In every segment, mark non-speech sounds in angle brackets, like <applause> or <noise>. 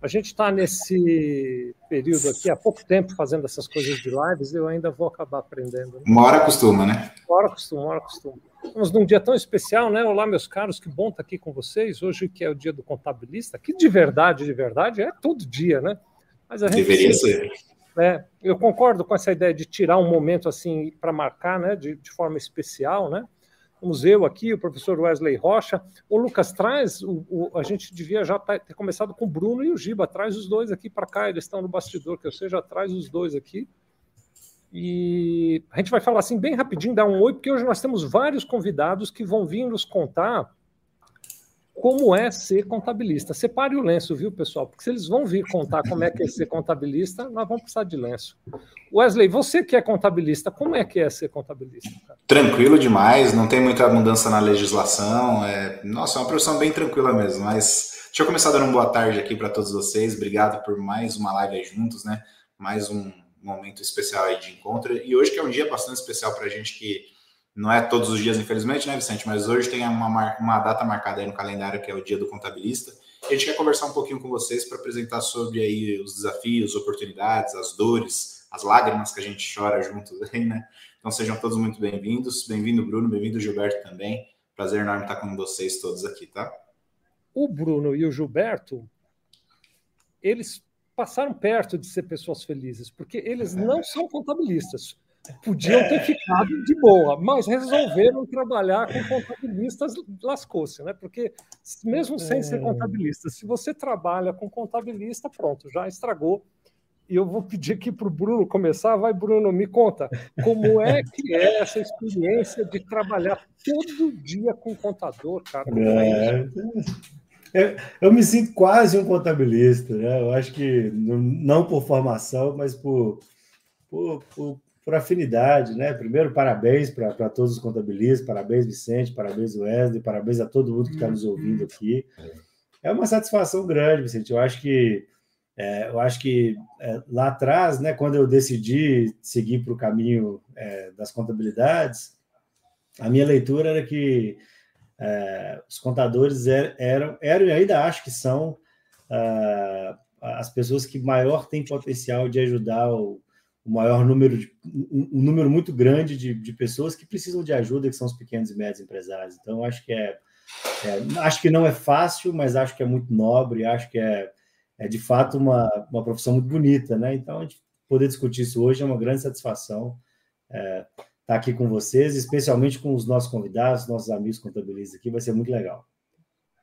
A gente está nesse período aqui, há pouco tempo, fazendo essas coisas de lives, eu ainda vou acabar aprendendo. Né? Uma hora costuma, né? Uma hora costuma, uma hora costuma. Estamos num dia tão especial, né? Olá, meus caros, que bom estar aqui com vocês. Hoje que é o dia do contabilista, que de verdade, de verdade, é todo dia, né? Mas a gente Deveria ser. É, eu concordo com essa ideia de tirar um momento assim para marcar, né? De, de forma especial, né? Vamos eu aqui, o professor Wesley Rocha. O Lucas traz, o, o, a gente devia já tá, ter começado com o Bruno e o Giba. Traz os dois aqui para cá, eles estão no bastidor, que eu seja, traz os dois aqui. E a gente vai falar assim bem rapidinho, dar um oi, porque hoje nós temos vários convidados que vão vir nos contar como é ser contabilista. Separe o lenço, viu, pessoal? Porque se eles vão vir contar como é que é ser contabilista, nós vamos precisar de lenço. Wesley, você que é contabilista, como é que é ser contabilista? Tranquilo demais, não tem muita mudança na legislação. É... Nossa, é uma profissão bem tranquila mesmo, mas deixa eu começar dando uma boa tarde aqui para todos vocês. Obrigado por mais uma live juntos, né? Mais um momento especial aí de encontro. E hoje que é um dia bastante especial para a gente que não é todos os dias, infelizmente, né, Vicente? Mas hoje tem uma, uma data marcada aí no calendário que é o dia do contabilista. E a gente quer conversar um pouquinho com vocês para apresentar sobre aí os desafios, oportunidades, as dores, as lágrimas que a gente chora juntos <laughs> aí, né? Então sejam todos muito bem-vindos. Bem-vindo, Bruno, bem-vindo, Gilberto também. Prazer enorme estar com vocês todos aqui, tá? O Bruno e o Gilberto, eles passaram perto de ser pessoas felizes, porque eles é. não são contabilistas. Podiam ter ficado de boa, mas resolveram trabalhar com contabilistas, lascou-se, né? Porque mesmo sem ser é. contabilista, se você trabalha com contabilista, pronto, já estragou. E eu vou pedir aqui para o Bruno começar. Vai, Bruno, me conta como é que é essa experiência de trabalhar todo dia com contador, cara? É. Eu, eu, me sinto quase um contabilista, né? Eu acho que não por formação, mas por, por, por, por afinidade, né? Primeiro, parabéns para todos os contabilistas, parabéns, Vicente, parabéns, Wesley, parabéns a todo mundo que está nos ouvindo aqui. É uma satisfação grande, Vicente. Eu acho que é, eu acho que é, lá atrás, né, quando eu decidi seguir para o caminho é, das contabilidades, a minha leitura era que é, os contadores er, eram, eram e ainda acho que são uh, as pessoas que maior têm potencial de ajudar o, o maior número de um, um número muito grande de, de, pessoas que precisam de ajuda, que são os pequenos e médios empresários. Então, acho que é, é, acho que não é fácil, mas acho que é muito nobre, acho que é, é de fato uma, uma profissão muito bonita, né? Então, a gente poder discutir isso hoje é uma grande satisfação. É, estar tá aqui com vocês, especialmente com os nossos convidados, nossos amigos contabilistas aqui, vai ser muito legal.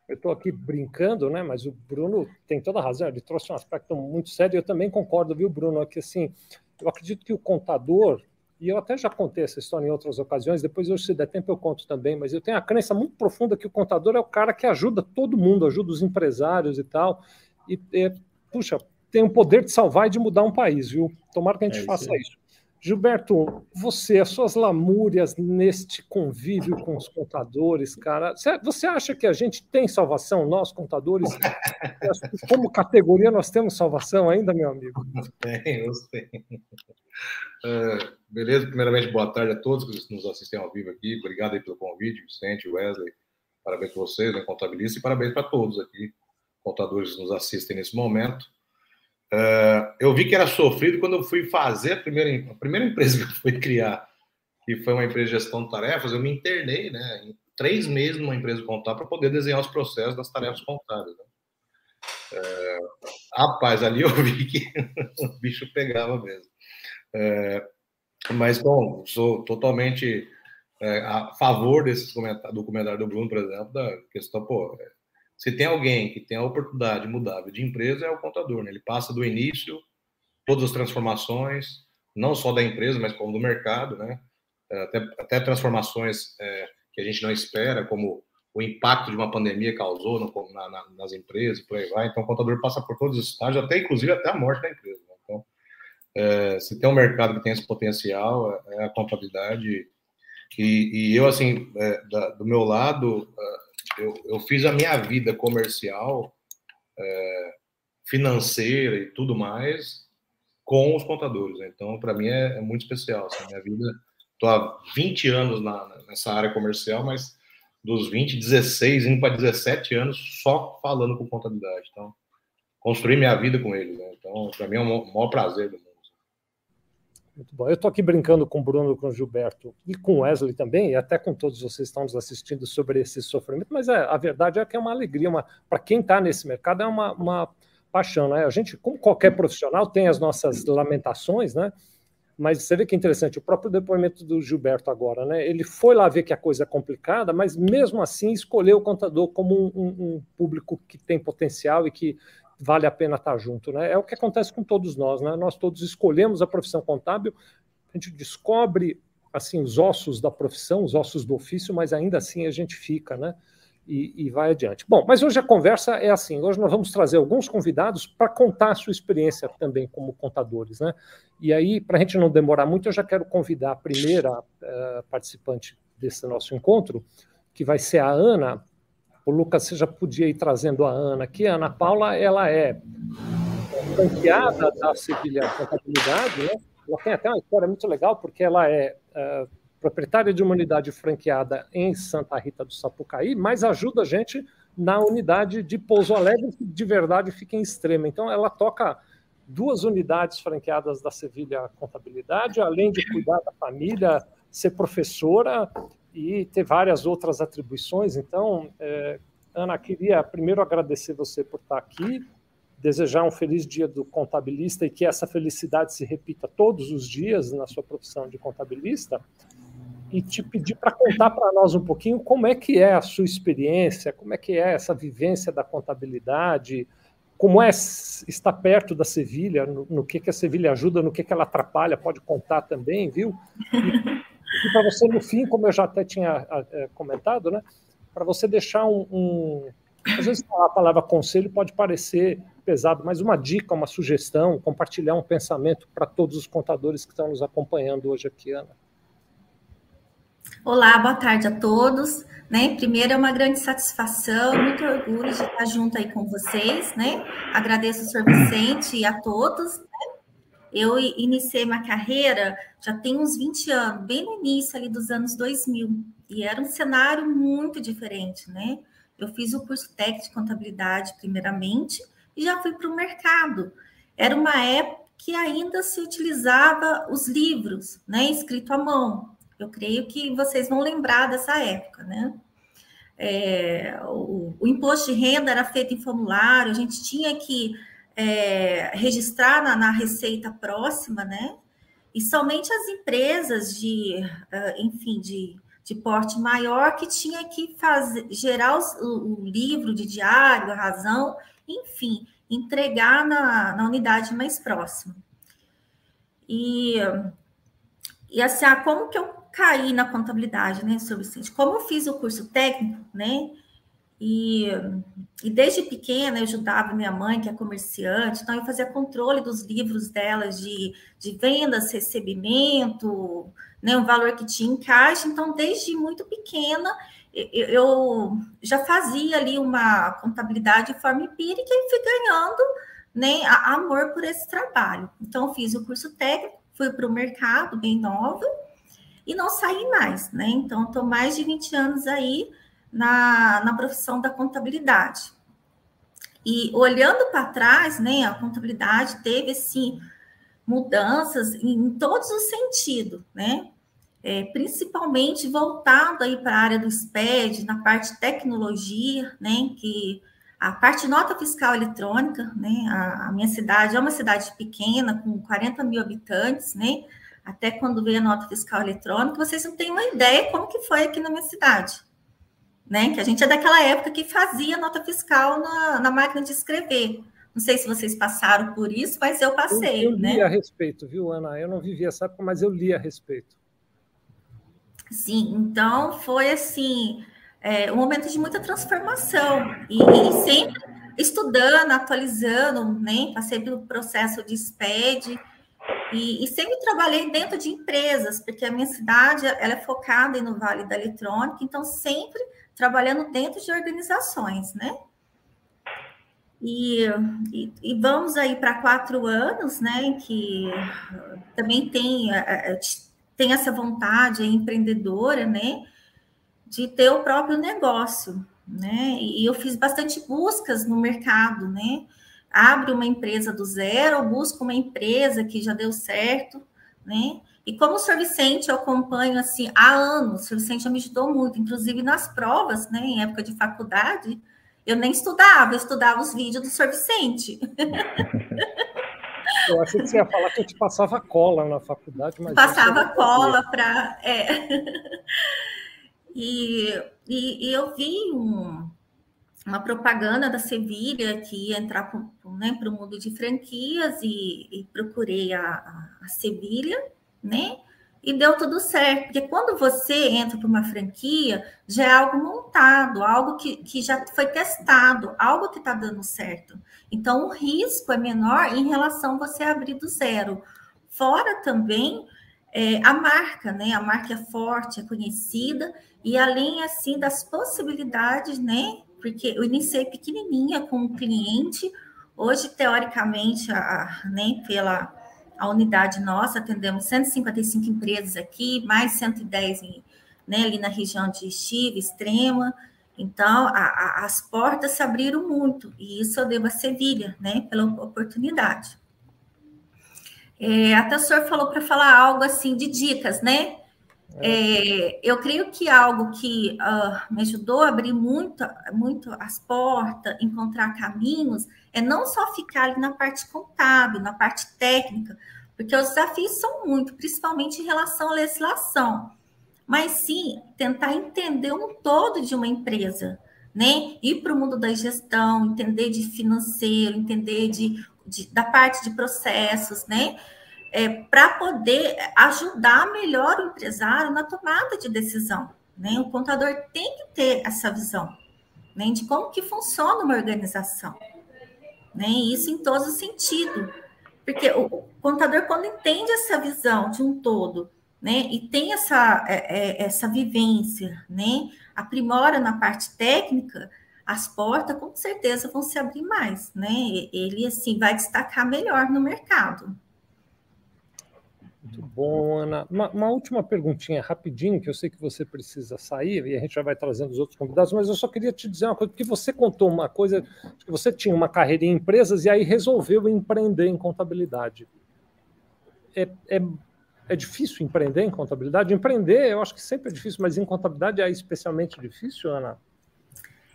Eu estou aqui brincando, né? Mas o Bruno tem toda a razão, ele trouxe um aspecto muito sério. Eu também concordo, viu, Bruno? Que assim, eu acredito que o contador, e eu até já contei essa história em outras ocasiões, depois hoje, se der tempo, eu conto também, mas eu tenho a crença muito profunda que o contador é o cara que ajuda todo mundo, ajuda os empresários e tal. E, e puxa, tem o poder de salvar e de mudar um país, viu? Tomara que a gente é faça isso. Gilberto, você, as suas lamúrias neste convívio com os contadores, cara, você acha que a gente tem salvação, nós contadores? <laughs> Como categoria, nós temos salvação ainda, meu amigo? Temos, temos. Uh, beleza, primeiramente, boa tarde a todos que nos assistem ao vivo aqui. Obrigado aí pelo convite, Vicente, Wesley. Parabéns para vocês, né, contabilista, e parabéns para todos aqui, contadores que nos assistem nesse momento. Eu vi que era sofrido quando eu fui fazer a primeira, a primeira empresa que eu fui criar, que foi uma empresa de gestão de tarefas, eu me internei, né, em três meses numa empresa contábil para poder desenhar os processos das tarefas contábeis. Né? Uh, rapaz, ali eu vi que <laughs> o bicho pegava mesmo. Uh, mas, bom, sou totalmente a favor desses comentários, do comentário do Bruno, por exemplo, da questão, pô, se tem alguém que tem a oportunidade de mudar de empresa, é o contador. Né? Ele passa do início, todas as transformações, não só da empresa, mas como do mercado, né? É, até, até transformações é, que a gente não espera, como o impacto de uma pandemia causou no, na, na, nas empresas, por aí vai. Então, o contador passa por todos os estágios, até inclusive até a morte da empresa. Né? Então, é, se tem um mercado que tem esse potencial, é, é a contabilidade. E, e eu, assim, é, da, do meu lado, é, eu, eu fiz a minha vida comercial, é, financeira e tudo mais com os contadores. Né? Então, para mim é, é, muito especial. Assim, minha vida, estou há 20 anos na, nessa área comercial, mas dos 20, 16, indo para 17 anos só falando com contabilidade. Então, construir minha vida com eles. Né? Então, para mim é o maior prazer do. Muito bom. Eu estou aqui brincando com o Bruno, com o Gilberto e com o Wesley também, e até com todos vocês que estão nos assistindo sobre esse sofrimento, mas é, a verdade é que é uma alegria, para quem está nesse mercado, é uma, uma paixão. Né? A gente, como qualquer profissional, tem as nossas lamentações, né? mas você vê que é interessante, o próprio depoimento do Gilberto agora, né? Ele foi lá ver que a coisa é complicada, mas mesmo assim escolheu o contador como um, um, público que tem potencial e que vale a pena estar junto, né? É o que acontece com todos nós, né? Nós todos escolhemos a profissão contábil, a gente descobre assim os ossos da profissão, os ossos do ofício, mas ainda assim a gente fica, né? e, e, vai adiante. Bom, mas hoje a conversa é assim: hoje nós vamos trazer alguns convidados para contar a sua experiência também como contadores, né? E aí, para a gente não demorar muito, eu já quero convidar a primeira uh, participante desse nosso encontro, que vai ser a Ana. O Lucas, você já podia ir trazendo a Ana aqui. A Ana Paula, ela é franqueada da Sevilha Contabilidade, né? Ela tem até uma história muito legal, porque ela é. Uh, proprietária de uma unidade franqueada em Santa Rita do Sapucaí, mas ajuda a gente na unidade de Pouso Alegre, que de verdade fica em extrema. Então, ela toca duas unidades franqueadas da Sevilha Contabilidade, além de cuidar da família, ser professora e ter várias outras atribuições. Então, é, Ana, queria primeiro agradecer você por estar aqui, desejar um feliz dia do contabilista e que essa felicidade se repita todos os dias na sua profissão de contabilista e te pedir para contar para nós um pouquinho como é que é a sua experiência, como é que é essa vivência da contabilidade, como é estar perto da Sevilha, no, no que, que a Sevilha ajuda, no que, que ela atrapalha, pode contar também, viu? <laughs> e para você, no fim, como eu já até tinha é, comentado, né, para você deixar um, um. Às vezes a palavra conselho pode parecer pesado, mas uma dica, uma sugestão, compartilhar um pensamento para todos os contadores que estão nos acompanhando hoje aqui, Ana. Olá, boa tarde a todos. Né? Primeiro é uma grande satisfação, muito orgulho de estar junto aí com vocês, né? Agradeço o Sr. Vicente e a todos. Né? Eu iniciei minha carreira já tem uns 20 anos, bem no início ali dos anos 2000, e era um cenário muito diferente, né? Eu fiz o curso técnico de contabilidade primeiramente e já fui para o mercado. Era uma época que ainda se utilizava os livros, né, escrito à mão. Eu creio que vocês vão lembrar dessa época, né? É, o, o, imposto de renda era feito em formulário, a gente tinha que é, registrar na, na, receita próxima, né? E somente as empresas de, uh, enfim, de, de porte maior que tinha que fazer, gerar os, o, o, livro de diário, a razão, enfim, entregar na, na unidade mais próxima. E, e assim, ah, como que eu caí na contabilidade, né, seu Vicente? Como eu fiz o curso técnico, né, e, e desde pequena eu ajudava minha mãe, que é comerciante, então eu fazia controle dos livros delas de, de vendas, recebimento, né, o valor que tinha em caixa, então desde muito pequena eu, eu já fazia ali uma contabilidade de forma empírica e fui ganhando né, amor por esse trabalho. Então, fiz o curso técnico, fui para o mercado bem nova, e não saí mais, né? Então, estou mais de 20 anos aí na, na profissão da contabilidade. E olhando para trás, né, a contabilidade teve, assim, mudanças em, todos os sentidos, né? É, principalmente voltado aí para a área do SPED, na parte de tecnologia, né? Que a parte nota fiscal eletrônica, né? A, a minha cidade é uma cidade pequena, com 40 mil habitantes, né? até quando veio a nota fiscal eletrônica, vocês não têm uma ideia como que foi aqui na minha cidade. Né? Que a gente é daquela época que fazia nota fiscal na, na máquina de escrever. Não sei se vocês passaram por isso, mas eu passei. Eu, eu li né? a respeito, viu, Ana? Eu não vivi essa época, mas eu li a respeito. Sim, então foi assim é, um momento de muita transformação e, e sempre estudando, atualizando, né? Passei pelo processo de SPED, e, e, sempre trabalhei dentro de empresas, porque a minha cidade ela é focada no Vale da Eletrônica, então sempre trabalhando dentro de organizações, né? E, e, e vamos aí para quatro anos, né? Que também tem, é, é, tem essa vontade empreendedora, né? De ter o próprio negócio, né? E eu fiz bastante buscas no mercado, né? abre uma empresa do zero busca uma empresa que já deu certo, né? E como o Sr. Vicente eu acompanho assim há anos, o Sr. Vicente me ajudou muito, inclusive nas provas, né, em época de faculdade, eu nem estudava, eu estudava os vídeos do Sr. Vicente. <laughs> Eu achei que você ia falar que eu te passava cola na faculdade, mas. Passava cola para. É. <laughs> E, e, e, eu vi um, uma propaganda da Sevilha que ia entrar para né, o mundo de franquias e, e procurei a, a, a Sevilha, né? E deu tudo certo, porque quando você entra para uma franquia, já é algo montado, algo que, que já foi testado, algo que está dando certo. Então, o risco é menor em relação a você abrir do zero. Fora também é, a marca, né? A marca é forte, é conhecida, e além, assim, das possibilidades, né? Porque eu iniciei pequenininha com um cliente, hoje, teoricamente, a, a, né, pela a unidade nossa, atendemos 155 empresas aqui, mais 110 em, né, ali na região de Estiva, Extrema. Então, a, a, as portas se abriram muito, e isso eu devo a Sevilha, né, pela oportunidade. É, até o senhor falou para falar algo assim de dicas, né? É, eu creio que algo que uh, me ajudou a abrir muito, muito as portas, encontrar caminhos, é não só ficar ali na parte contábil, na parte técnica, porque os desafios são muito, principalmente em relação à legislação, mas sim tentar entender um todo de uma empresa, né? Ir para o mundo da gestão, entender de financeiro, entender de, de da parte de processos, né? É, para poder ajudar melhor o empresário na tomada de decisão. Né? O contador tem que ter essa visão né? de como que funciona uma organização. Né? Isso em todos os sentidos. Porque o contador, quando entende essa visão de um todo, né, e tem essa, é, é, essa vivência, né, aprimora na parte técnica, as portas com certeza vão se abrir mais, né? Ele assim vai destacar melhor no mercado. Muito bom, Ana. Uma, uma, última perguntinha rapidinho, que eu sei que você precisa sair e a gente já vai trazendo os outros convidados, mas eu só queria te dizer uma coisa, porque você contou uma coisa, que você tinha uma carreira em empresas e aí resolveu empreender em contabilidade. É, é, é difícil empreender em contabilidade? Empreender, eu acho que sempre é difícil, mas em contabilidade é especialmente difícil, Ana?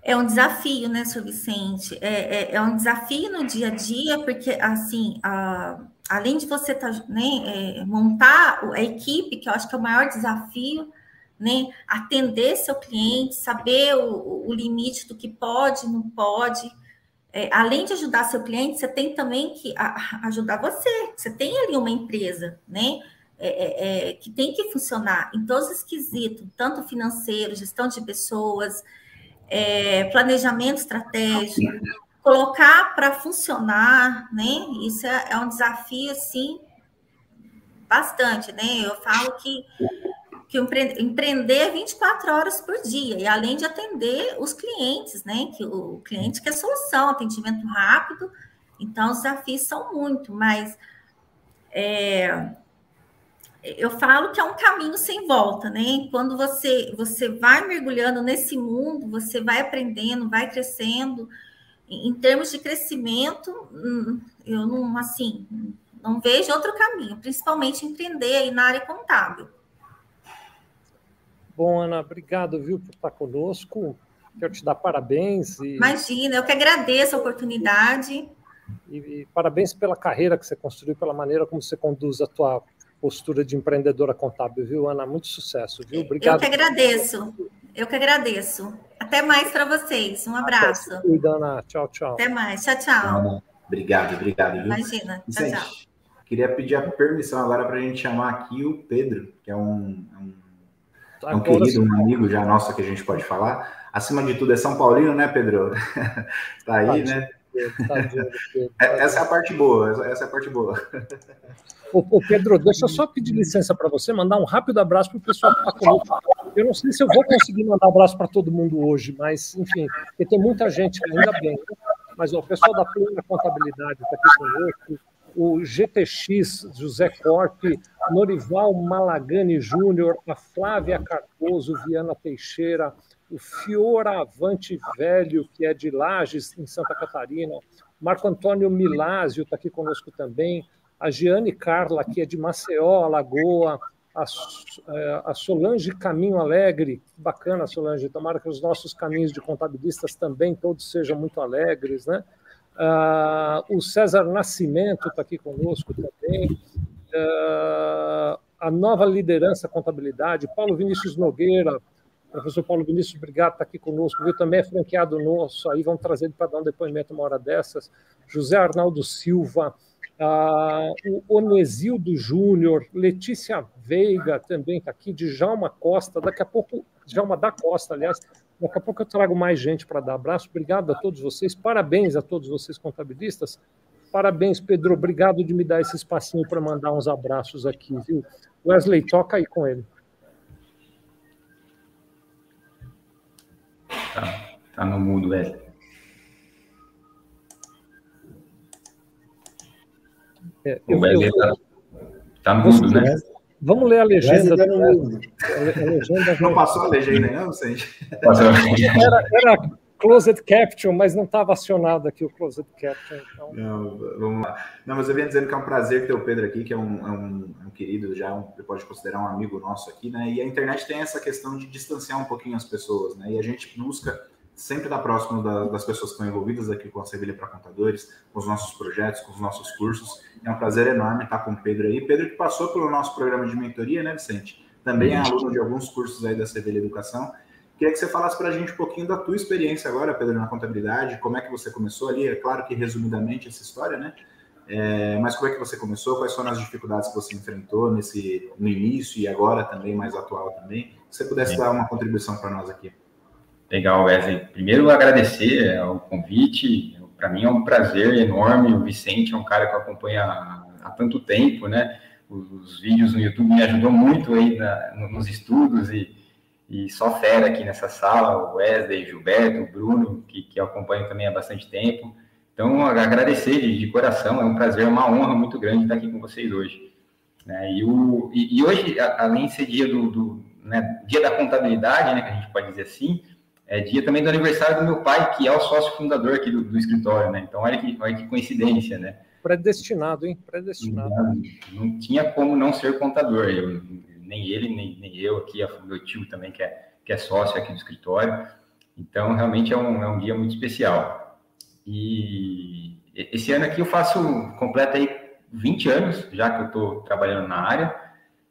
É um desafio, né, Sr. Vicente? É, é, é um desafio no dia a dia, porque, assim, a além de você tá, né, é, montar a equipe, que eu acho que é o maior desafio, né, atender seu cliente, saber o, o limite do que pode, não pode. É, além de ajudar seu cliente, você tem também que a, ajudar você. Você tem ali uma empresa, né? É, é, que tem que funcionar em todos os quesitos, tanto financeiro, gestão de pessoas, é, planejamento estratégico, colocar para funcionar, né? Isso é, é, um desafio, assim, bastante, né? Eu falo que, que empreender 24 horas por dia, e além de atender os clientes, né? Que o cliente quer solução, atendimento rápido, então os desafios são muito, mas é, eu falo que é um caminho sem volta, né? Quando você, você vai mergulhando nesse mundo, você vai aprendendo, vai crescendo, em termos de crescimento, hum, eu não, assim, não vejo outro caminho, principalmente empreender aí na área contábil. Bom, Ana, obrigado, viu, por estar conosco. Quero te dar parabéns. E... Imagina, eu que agradeço a oportunidade. E, e, parabéns pela carreira que você construiu, pela maneira como você conduz a tua postura de empreendedora contábil, viu, Ana? Muito sucesso, viu? Obrigado. Eu que agradeço. Eu que agradeço. Até mais para vocês. Um abraço. Até, cuida, Ana. Tchau, tchau. Até mais. Tchau, tchau. Obrigado, obrigado. Viu? Imagina. Tchau, tchau. Queria pedir a permissão agora para a gente chamar aqui o Pedro, que é um, um, é um querido, um amigo já nosso que a gente pode falar. Acima de tudo é São Paulino, né, Pedro? <laughs> tá aí, né? É, essa é a parte boa, essa é a parte boa. Ô, Pedro, deixa eu só pedir licença para você, mandar um rápido abraço para o pessoal que está conosco. Eu não sei se eu vou conseguir mandar abraço para todo mundo hoje, mas, enfim, porque tem muita gente, ainda bem. Né? Mas ó, o pessoal da Plena Contabilidade está aqui conosco, o GTX José Corte, Norival Malagani Júnior, a Flávia Cardoso, Viana Teixeira, o Fioravante Velho, que é de Lages, em Santa Catarina, Marco Antônio Milásio está aqui conosco também, a Giane Carla, que é de Maceió, Alagoa, a, a Solange Caminho Alegre, bacana, Solange, tomara que os nossos caminhos de contabilistas também todos sejam muito alegres, né? Uh, o César Nascimento está aqui conosco também. Uh, a nova liderança contabilidade, Paulo Vinícius Nogueira, professor Paulo Vinícius, obrigado, está aqui conosco, viu? Também é franqueado nosso, aí vamos trazer ele para dar um depoimento uma hora dessas. José Arnaldo Silva, ah, o Onesildo Júnior, Letícia Veiga também está aqui, Djalma Costa, daqui a pouco, Djalma da Costa, aliás, daqui a pouco eu trago mais gente para dar abraço. Obrigado a todos vocês, parabéns a todos vocês contabilistas. Parabéns, Pedro. Obrigado de me dar esse espacinho para mandar uns abraços aqui, viu? Wesley, toca aí com ele. Tá, tá no mudo, Wesley. É, o Wesley está tá no mudo, né? Vamos ler a legenda. Tá a, legenda não passou a legenda, não, Vicente? Era, era Closed Caption, mas não estava acionado aqui o Closed Caption. Então... Não, vamos lá. Não, mas eu venho dizendo que é um prazer ter o Pedro aqui, que é um, é um, um querido, já um, pode considerar um amigo nosso aqui, né? E a internet tem essa questão de distanciar um pouquinho as pessoas, né? E a gente busca sempre estar próximo da, das pessoas que estão envolvidas aqui com a Sevilha para Contadores, com os nossos projetos, com os nossos cursos. É um prazer enorme estar com o Pedro aí. Pedro que passou pelo nosso programa de mentoria, né, Vicente? Também é aluno de alguns cursos aí da Sevilha Educação Queria que você falasse para a gente um pouquinho da tua experiência agora, Pedro, na contabilidade, como é que você começou ali, é claro que resumidamente essa história, né? É, mas como é que você começou? Quais foram as dificuldades que você enfrentou nesse no início e agora também mais atual também? Se você pudesse Sim. dar uma contribuição para nós aqui. Legal, Wesley. Primeiro agradecer o convite. Para mim é um prazer enorme. O Vicente é um cara que eu acompanho há, há tanto tempo, né? Os, os, vídeos no YouTube me ajudou muito aí na, nos estudos e e só fera aqui nessa sala, o Wesley, Gilberto, o Bruno, que, que eu acompanho também há bastante tempo. Então, agradecer de, de, coração, é um prazer, é uma honra muito grande estar aqui com vocês hoje. Né? E, o, e, e, hoje, além de ser dia do, do né, dia da contabilidade, né, que a gente pode dizer assim, é dia também do aniversário do meu pai, que é o sócio fundador aqui do, do escritório, né? Então, olha que, olha que coincidência, né? Predestinado, hein? Predestinado. Não, não tinha como não ser contador. Eu, nem ele, nem, nem eu aqui, meu tio também, que é, que é sócio aqui do escritório. Então, realmente é um, é um dia muito especial. E esse ano aqui eu faço, completa aí 20 anos, já que eu estou trabalhando na área.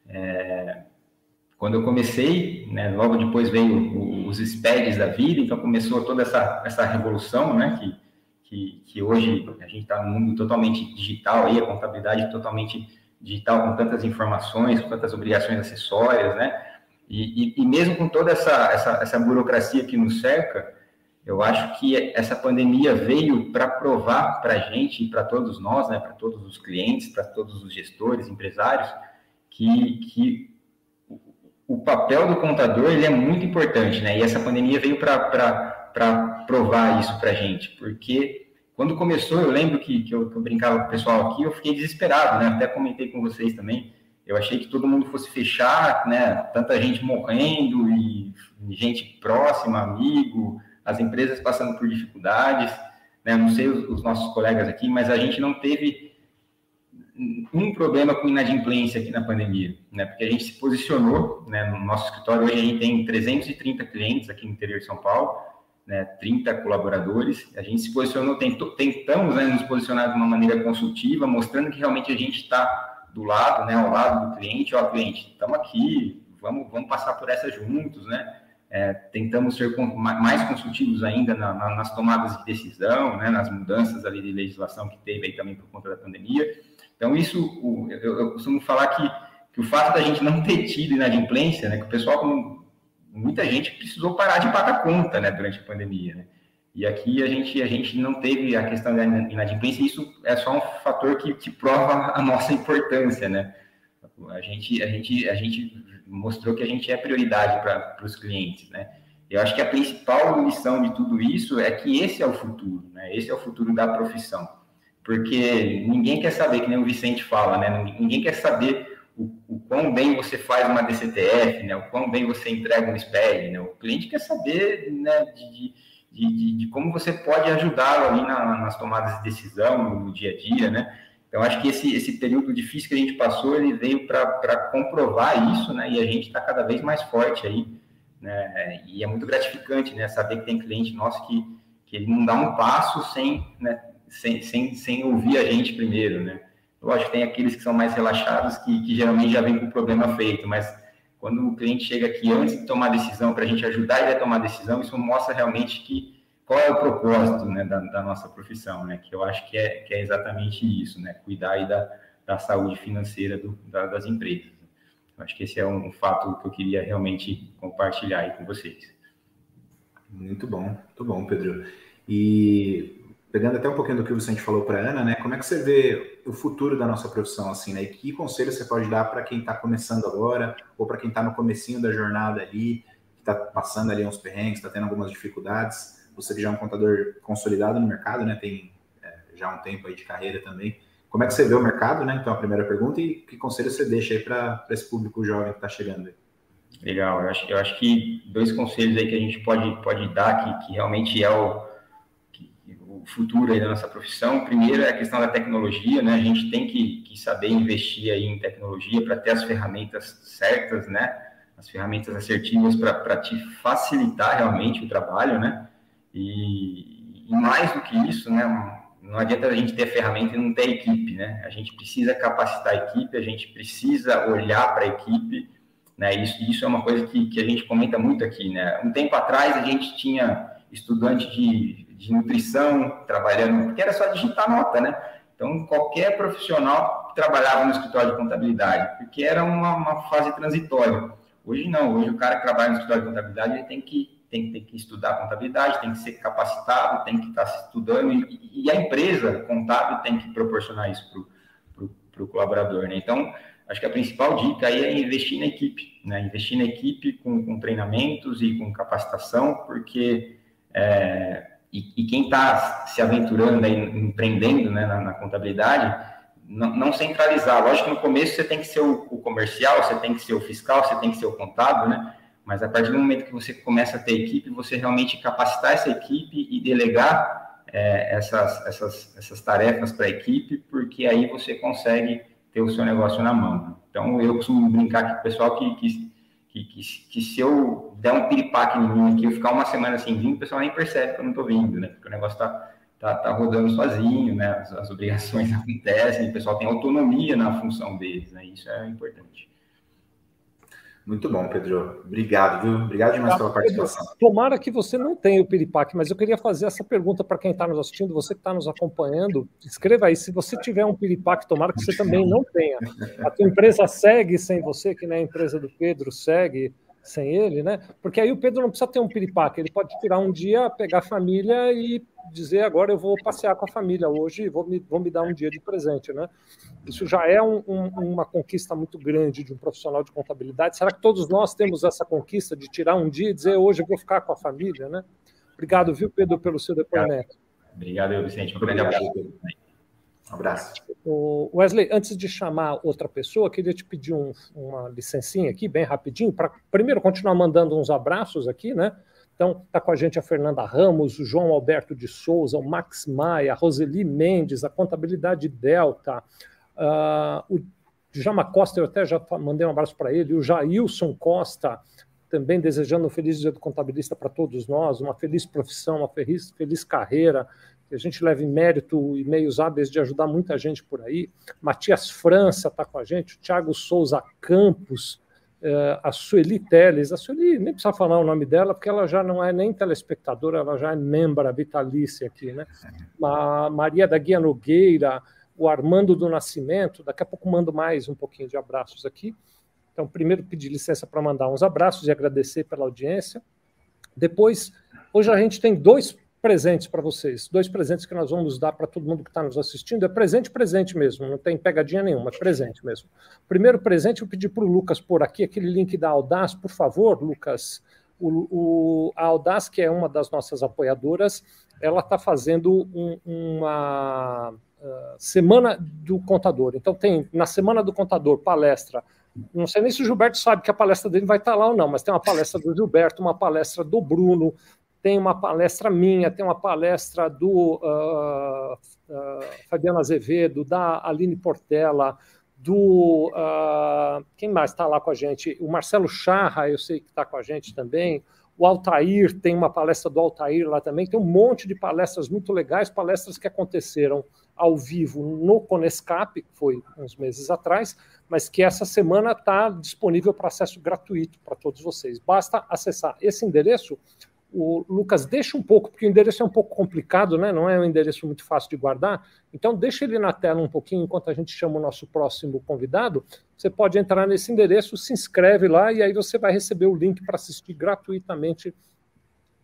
É, quando eu comecei, né, logo depois veio os SPEDs da vida, então começou toda essa, essa revolução, né, que, que, que hoje a gente está num mundo totalmente digital, aí, a contabilidade totalmente digital com tantas informações, com tantas obrigações acessórias, né? E, e, e, mesmo com toda essa, essa, essa burocracia que nos cerca, eu acho que essa pandemia veio para provar para a gente e para todos nós, né, para todos os clientes, para todos os gestores, empresários, que, que o papel do contador ele é muito importante, né? E essa pandemia veio para provar isso para a gente, porque quando começou, eu lembro que, que, eu, que eu brincava com o pessoal aqui, eu fiquei desesperado, né? Até comentei com vocês também. Eu achei que todo mundo fosse fechar, né? Tanta gente morrendo e gente próxima, amigo, as empresas passando por dificuldades, né? Não sei os, os nossos colegas aqui, mas a gente não teve um problema com inadimplência aqui na pandemia, né? Porque a gente se posicionou, né? No nosso escritório hoje a gente tem 330 clientes aqui no interior de São Paulo né, 30 colaboradores. A gente se posicionou, tentamos né, nos posicionar de uma maneira consultiva, mostrando que realmente a gente está do lado, né, ao lado do cliente, ó, cliente, estamos aqui, vamos, vamos passar por essa juntos, né? É, tentamos ser mais consultivos ainda na, na, nas tomadas de decisão, né, nas mudanças ali de legislação que teve aí também por conta da pandemia. Então, isso, o, eu, eu, costumo falar que, que o fato da gente não ter tido inadimplência, né, que o pessoal, como muita gente precisou parar de pagar conta, né, durante a pandemia, né? E aqui a gente, a gente não teve a questão da inadimplência, isso é só um fator que, que prova a nossa importância, né? A gente, a, gente, a gente mostrou que a gente é prioridade para os clientes, né? Eu acho que a principal lição de tudo isso é que esse é o futuro, né? Esse é o futuro da profissão. Porque ninguém quer saber, que nem o Vicente fala, né? Ninguém quer saber o, quão bem você faz uma DCTF, né? O quão bem você entrega um SPED, né? O cliente quer saber, né? De, de, de, de, de como você pode ajudá-lo ali na, nas tomadas de decisão, no, no, dia a dia, né? Então, acho que esse, esse período difícil que a gente passou, ele veio para comprovar isso, né? E a gente está cada vez mais forte aí, né? E é muito gratificante, né? Saber que tem cliente nosso que, que ele não dá um passo sem, né? sem, sem, sem ouvir a gente primeiro, né? Lógico, tem aqueles que são mais relaxados, que, que geralmente já vem com o problema feito, mas quando o cliente chega aqui antes de tomar decisão, para a gente ajudar ele a tomar decisão, isso mostra realmente que qual é o propósito né, da, da, nossa profissão, né? Que eu acho que é, que é exatamente isso, né? Cuidar da, da saúde financeira do, da, das empresas. Eu acho que esse é um fato que eu queria realmente compartilhar aí com vocês. Muito bom, muito bom, Pedro. E pegando até um pouquinho do que o Vicente falou para Ana, né? Como é que você vê o futuro da nossa profissão, assim, né? E que conselho você pode dar para quem está começando agora ou para quem está no comecinho da jornada ali, que está passando ali uns perrengues, está tendo algumas dificuldades? Você que já é um contador consolidado no mercado, né? Tem é, já um tempo aí de carreira também. Como é que você vê o mercado, né? Então, a primeira pergunta e que conselho você deixa aí para esse público jovem que está chegando aí? Legal, eu acho, eu acho que dois conselhos aí que a gente pode, pode dar, que, que realmente é o, futuro da nossa profissão. Primeiro é a questão da tecnologia, né? A gente tem que, que saber investir aí em tecnologia para ter as ferramentas certas, né? As ferramentas assertivas para te facilitar realmente o trabalho, né? E, e, mais do que isso, né? Não adianta a gente ter ferramenta e não ter equipe, né? A gente precisa capacitar a equipe, a gente precisa olhar para a equipe, né? Isso, isso é uma coisa que, que a gente comenta muito aqui, né? Um tempo atrás a gente tinha estudante de de nutrição, trabalhando, porque era só digitar nota, né? Então, qualquer profissional trabalhava no escritório de contabilidade, porque era uma, uma, fase transitória. Hoje não, hoje o cara que trabalha no escritório de contabilidade, ele tem que, tem, tem que estudar contabilidade, tem que ser capacitado, tem que estar estudando, e, e a empresa contábil tem que proporcionar isso para o colaborador, né? Então, acho que a principal dica aí é investir na equipe, né? Investir na equipe com, com treinamentos e com capacitação, porque é, e, e quem está se aventurando, aí, empreendendo né, na, na contabilidade, não, não, centralizar. Lógico que no começo você tem que ser o, o, comercial, você tem que ser o fiscal, você tem que ser o contábil, né? Mas a partir do momento que você começa a ter equipe, você realmente capacitar essa equipe e delegar é, essas, essas, essas tarefas para a equipe, porque aí você consegue ter o seu negócio na mão. Então, eu costumo brincar com o pessoal que, que que, que, que, se eu der um piripaque em mim aqui, eu ficar uma semana sem vir, o pessoal nem percebe que eu não estou vindo, né? Porque o negócio está tá, tá rodando sozinho, né? As, as, obrigações <laughs> acontecem, o pessoal tem autonomia na função deles, né? Isso é importante. Muito bom, Pedro. Obrigado, viu? Obrigado demais pela participação. Tomara que você não tenha o piripaque, mas eu queria fazer essa pergunta para quem está nos assistindo, você que está nos acompanhando, escreva aí, se você tiver um piripaque, tomara que você também não tenha. A tua empresa segue sem você, que nem a empresa do Pedro segue sem ele, né? Porque aí o Pedro não precisa ter um piripaque, ele pode tirar um dia, pegar a família e dizer agora eu vou passear com a família hoje e vou me, vou me dar um dia de presente, né? Isso já é um, um, uma conquista muito grande de um profissional de contabilidade. Será que todos nós temos essa conquista de tirar um dia e dizer hoje eu vou ficar com a família, né? Obrigado, viu, Pedro, pelo seu depoimento. Obrigado, Vicente. Um grande abraço. Um abraço. O Wesley, antes de chamar outra pessoa, queria te pedir um, uma licencinha aqui, bem rapidinho, para primeiro continuar mandando uns abraços aqui, né? Então, está com a gente a Fernanda Ramos, o João Alberto de Souza, o Max Maia, a Roseli Mendes, a Contabilidade Delta, uh, o Jama Costa, eu até já mandei um abraço para ele, o Jailson Costa, também desejando um feliz dia do contabilista para todos nós, uma feliz profissão, uma feliz, feliz carreira, que a gente leve mérito e meios hábeis de ajudar muita gente por aí. Matias França está com a gente, Thiago Souza Campos, eh, a Sueli Teles. A Sueli, nem precisa falar o nome dela, porque ela já não é nem telespectadora, ela já é membra vitalícia aqui, né? A Maria da Guia Nogueira, o Armando do Nascimento, daqui a pouco mando mais um pouquinho de abraços aqui. Então, primeiro pedir licença para mandar uns abraços e agradecer pela audiência. Depois, hoje a gente tem dois presentes para vocês, dois presentes que nós vamos dar para todo mundo que está nos assistindo. É presente, presente mesmo, não tem pegadinha nenhuma, é presente mesmo. Primeiro presente, eu pedi para o Lucas por aqui aquele link da Audaz, por favor, Lucas. O, o, a Audaz, que é uma das nossas apoiadoras, ela está fazendo um, uma uh, semana do contador. Então tem na semana do contador palestra. Não sei nem se o Gilberto sabe que a palestra dele vai estar tá lá ou não, mas tem uma palestra do Gilberto, uma palestra do Bruno, tem uma palestra minha, tem uma palestra do uh, uh, Fabiano Azevedo, da Aline Portela, do. Uh, quem mais está lá com a gente? O Marcelo Charra, eu sei que está com a gente também. O Altair, tem uma palestra do Altair lá também. Tem um monte de palestras muito legais, palestras que aconteceram ao vivo no Conescap, que foi uns meses atrás, mas que essa semana está disponível para acesso gratuito para todos vocês. Basta acessar esse endereço. O Lucas deixa um pouco, porque o endereço é um pouco complicado, né? não é um endereço muito fácil de guardar. Então, deixa ele na tela um pouquinho enquanto a gente chama o nosso próximo convidado. Você pode entrar nesse endereço, se inscreve lá e aí você vai receber o link para assistir gratuitamente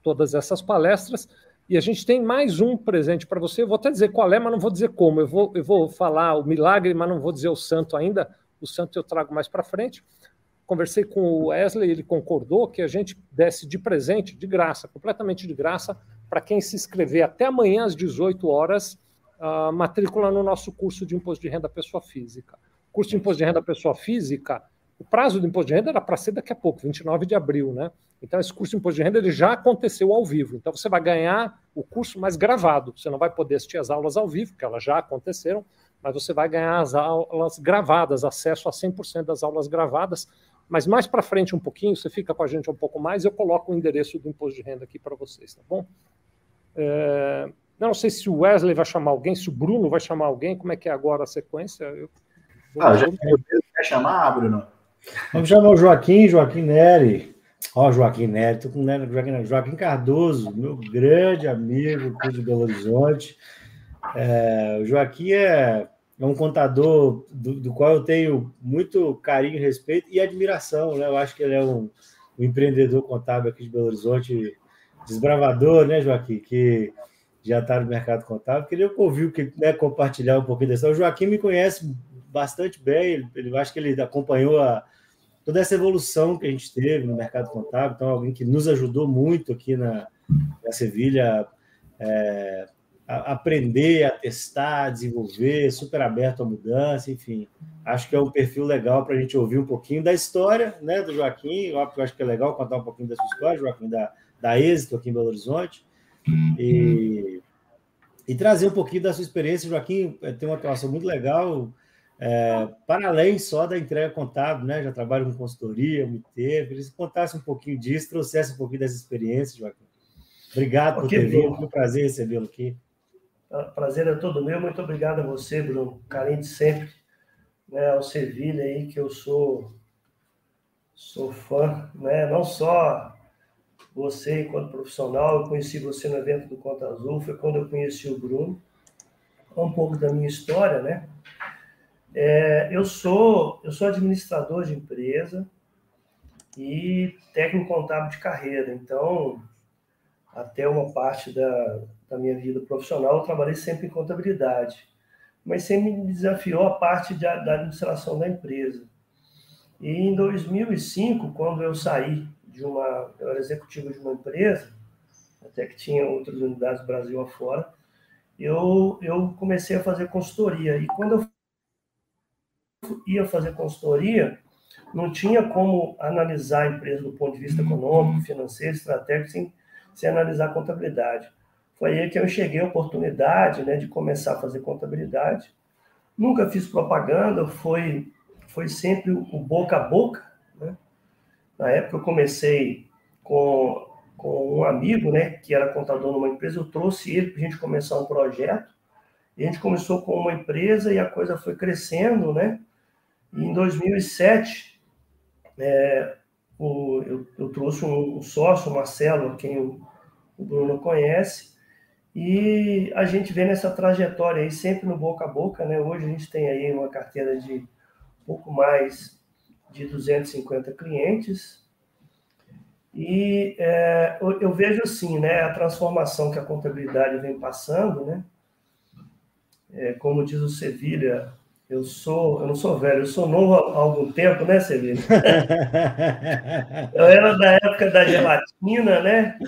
todas essas palestras. E a gente tem mais um presente para você. Eu vou até dizer qual é, mas não vou dizer como. Eu vou, eu vou falar o milagre, mas não vou dizer o santo ainda. O santo eu trago mais para frente. Conversei com o Wesley, ele concordou que a gente desse de presente, de graça, completamente de graça, para quem se inscrever até amanhã às 18 horas, a matrícula no nosso curso de imposto de renda pessoa física. Curso de imposto de renda pessoa física, o prazo do imposto de renda era para ser daqui a pouco, 29 de abril, né? Então, esse curso de imposto de renda ele já aconteceu ao vivo. Então, você vai ganhar o curso mais gravado. Você não vai poder assistir as aulas ao vivo, porque elas já aconteceram, mas você vai ganhar as aulas gravadas, acesso a 100% das aulas gravadas. Mas mais para frente um pouquinho, você fica com a gente um pouco mais, eu coloco o endereço do imposto de renda aqui para vocês, tá bom? É... Não sei se o Wesley vai chamar alguém, se o Bruno vai chamar alguém, como é que é agora a sequência? Eu... Ah, já quer chamar, Bruno? Vamos chamar o Joaquim, Joaquim Neri. Ó, Joaquim Neto, com Joaquim, Joaquim Cardoso, meu grande amigo aqui de Belo Horizonte. É, o Joaquim é, é um contador do, do, qual eu tenho muito carinho, respeito e admiração. Né? Eu acho que ele é um, um empreendedor contábil aqui de Belo Horizonte, desbravador, né, Joaquim? Que já está no mercado contábil. Queria ouvir, que, né, compartilhar um pouquinho dessa. O Joaquim me conhece bastante bem, ele, ele acho que ele acompanhou a toda essa evolução que a gente teve no mercado contábil. Então, alguém que nos ajudou muito aqui na, na Sevilha é, a aprender, a testar, a desenvolver, super aberto à mudança, enfim. Acho que é um perfil legal para a gente ouvir um pouquinho da história né, do Joaquim. Óbvio que eu acho que é legal contar um pouquinho da sua história, Joaquim, da, da êxito aqui em Belo Horizonte. E, e trazer um pouquinho da sua experiência. Joaquim é, tem uma atuação muito legal é, para além só da entrega contábil, né? Já trabalho com consultoria, muito tempo. Eles contassem um pouquinho disso, trouxessem um pouquinho dessa experiência, Joaquim. Obrigado por ter vindo, foi um prazer recebê-lo aqui. Ah, prazer é todo meu, muito obrigado a você, Bruno. Carinho de sempre, né, ao Sevilha aí, que eu sou, sou fã, né? Não só você enquanto profissional, eu conheci você no evento do Conta Azul, foi quando eu conheci o Bruno. Um pouco da minha história, né? É, eu sou eu sou administrador de empresa e técnico contábil de carreira. Então, até uma parte da, da minha vida profissional, eu trabalhei sempre em contabilidade, mas sempre me desafiou a parte de, da administração da empresa. E em 2005, quando eu saí de uma, eu era executivo de uma empresa, até que tinha outras unidades Brasil afora, eu, eu comecei a fazer consultoria. E quando eu ia fazer consultoria, não tinha como analisar a empresa do ponto de vista econômico, financeiro, estratégico, sem, sem analisar a contabilidade. Foi aí que eu cheguei a oportunidade né, de começar a fazer contabilidade. Nunca fiz propaganda, foi, foi sempre o boca a boca. Né? Na época eu comecei com, com um amigo, né, que era contador numa empresa, eu trouxe ele para a gente começar um projeto. E a gente começou com uma empresa e a coisa foi crescendo, né? E em 2007, é, o, eu, eu, trouxe um, um, sócio, o Marcelo, quem o, o Bruno conhece, e a gente vê nessa trajetória aí sempre no boca a boca, né? Hoje a gente tem aí uma carteira de um pouco mais de 250 clientes. E é, eu, eu, vejo assim, né? A transformação que a contabilidade vem passando, né? É, como diz o Sevilha, eu sou, eu não sou velho, eu sou novo há algum tempo, né, Celino? <laughs> eu era da época da gelatina, né?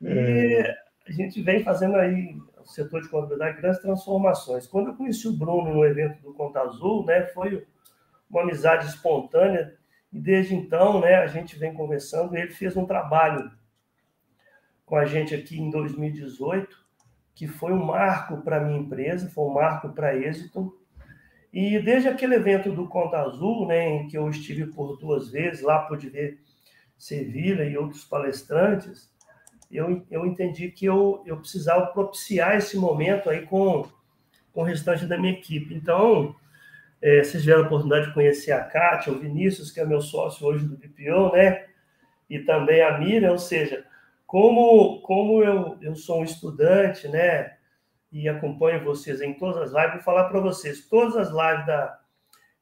E é. A gente vem fazendo aí o setor de contabilidade grandes transformações. Quando eu conheci o Bruno no evento do Conta Azul, né, foi uma amizade espontânea e desde então, né, a gente vem conversando. Ele fez um trabalho com a gente aqui em 2018, que foi um marco para a minha empresa, foi um marco para Êxito. E desde aquele evento do Conta Azul, né, em que eu estive por duas vezes, lá pude ver Sevilha e outros palestrantes, eu, eu entendi que eu, eu precisava propiciar esse momento aí com, com o restante da minha equipe. Então, é, vocês tiveram a oportunidade de conhecer a Kátia, o Vinícius, que é meu sócio hoje do BPO, né? E também a Miriam, ou seja, como, como eu, eu sou um estudante, né? E acompanho vocês em todas as lives, vou falar para vocês, todas as lives da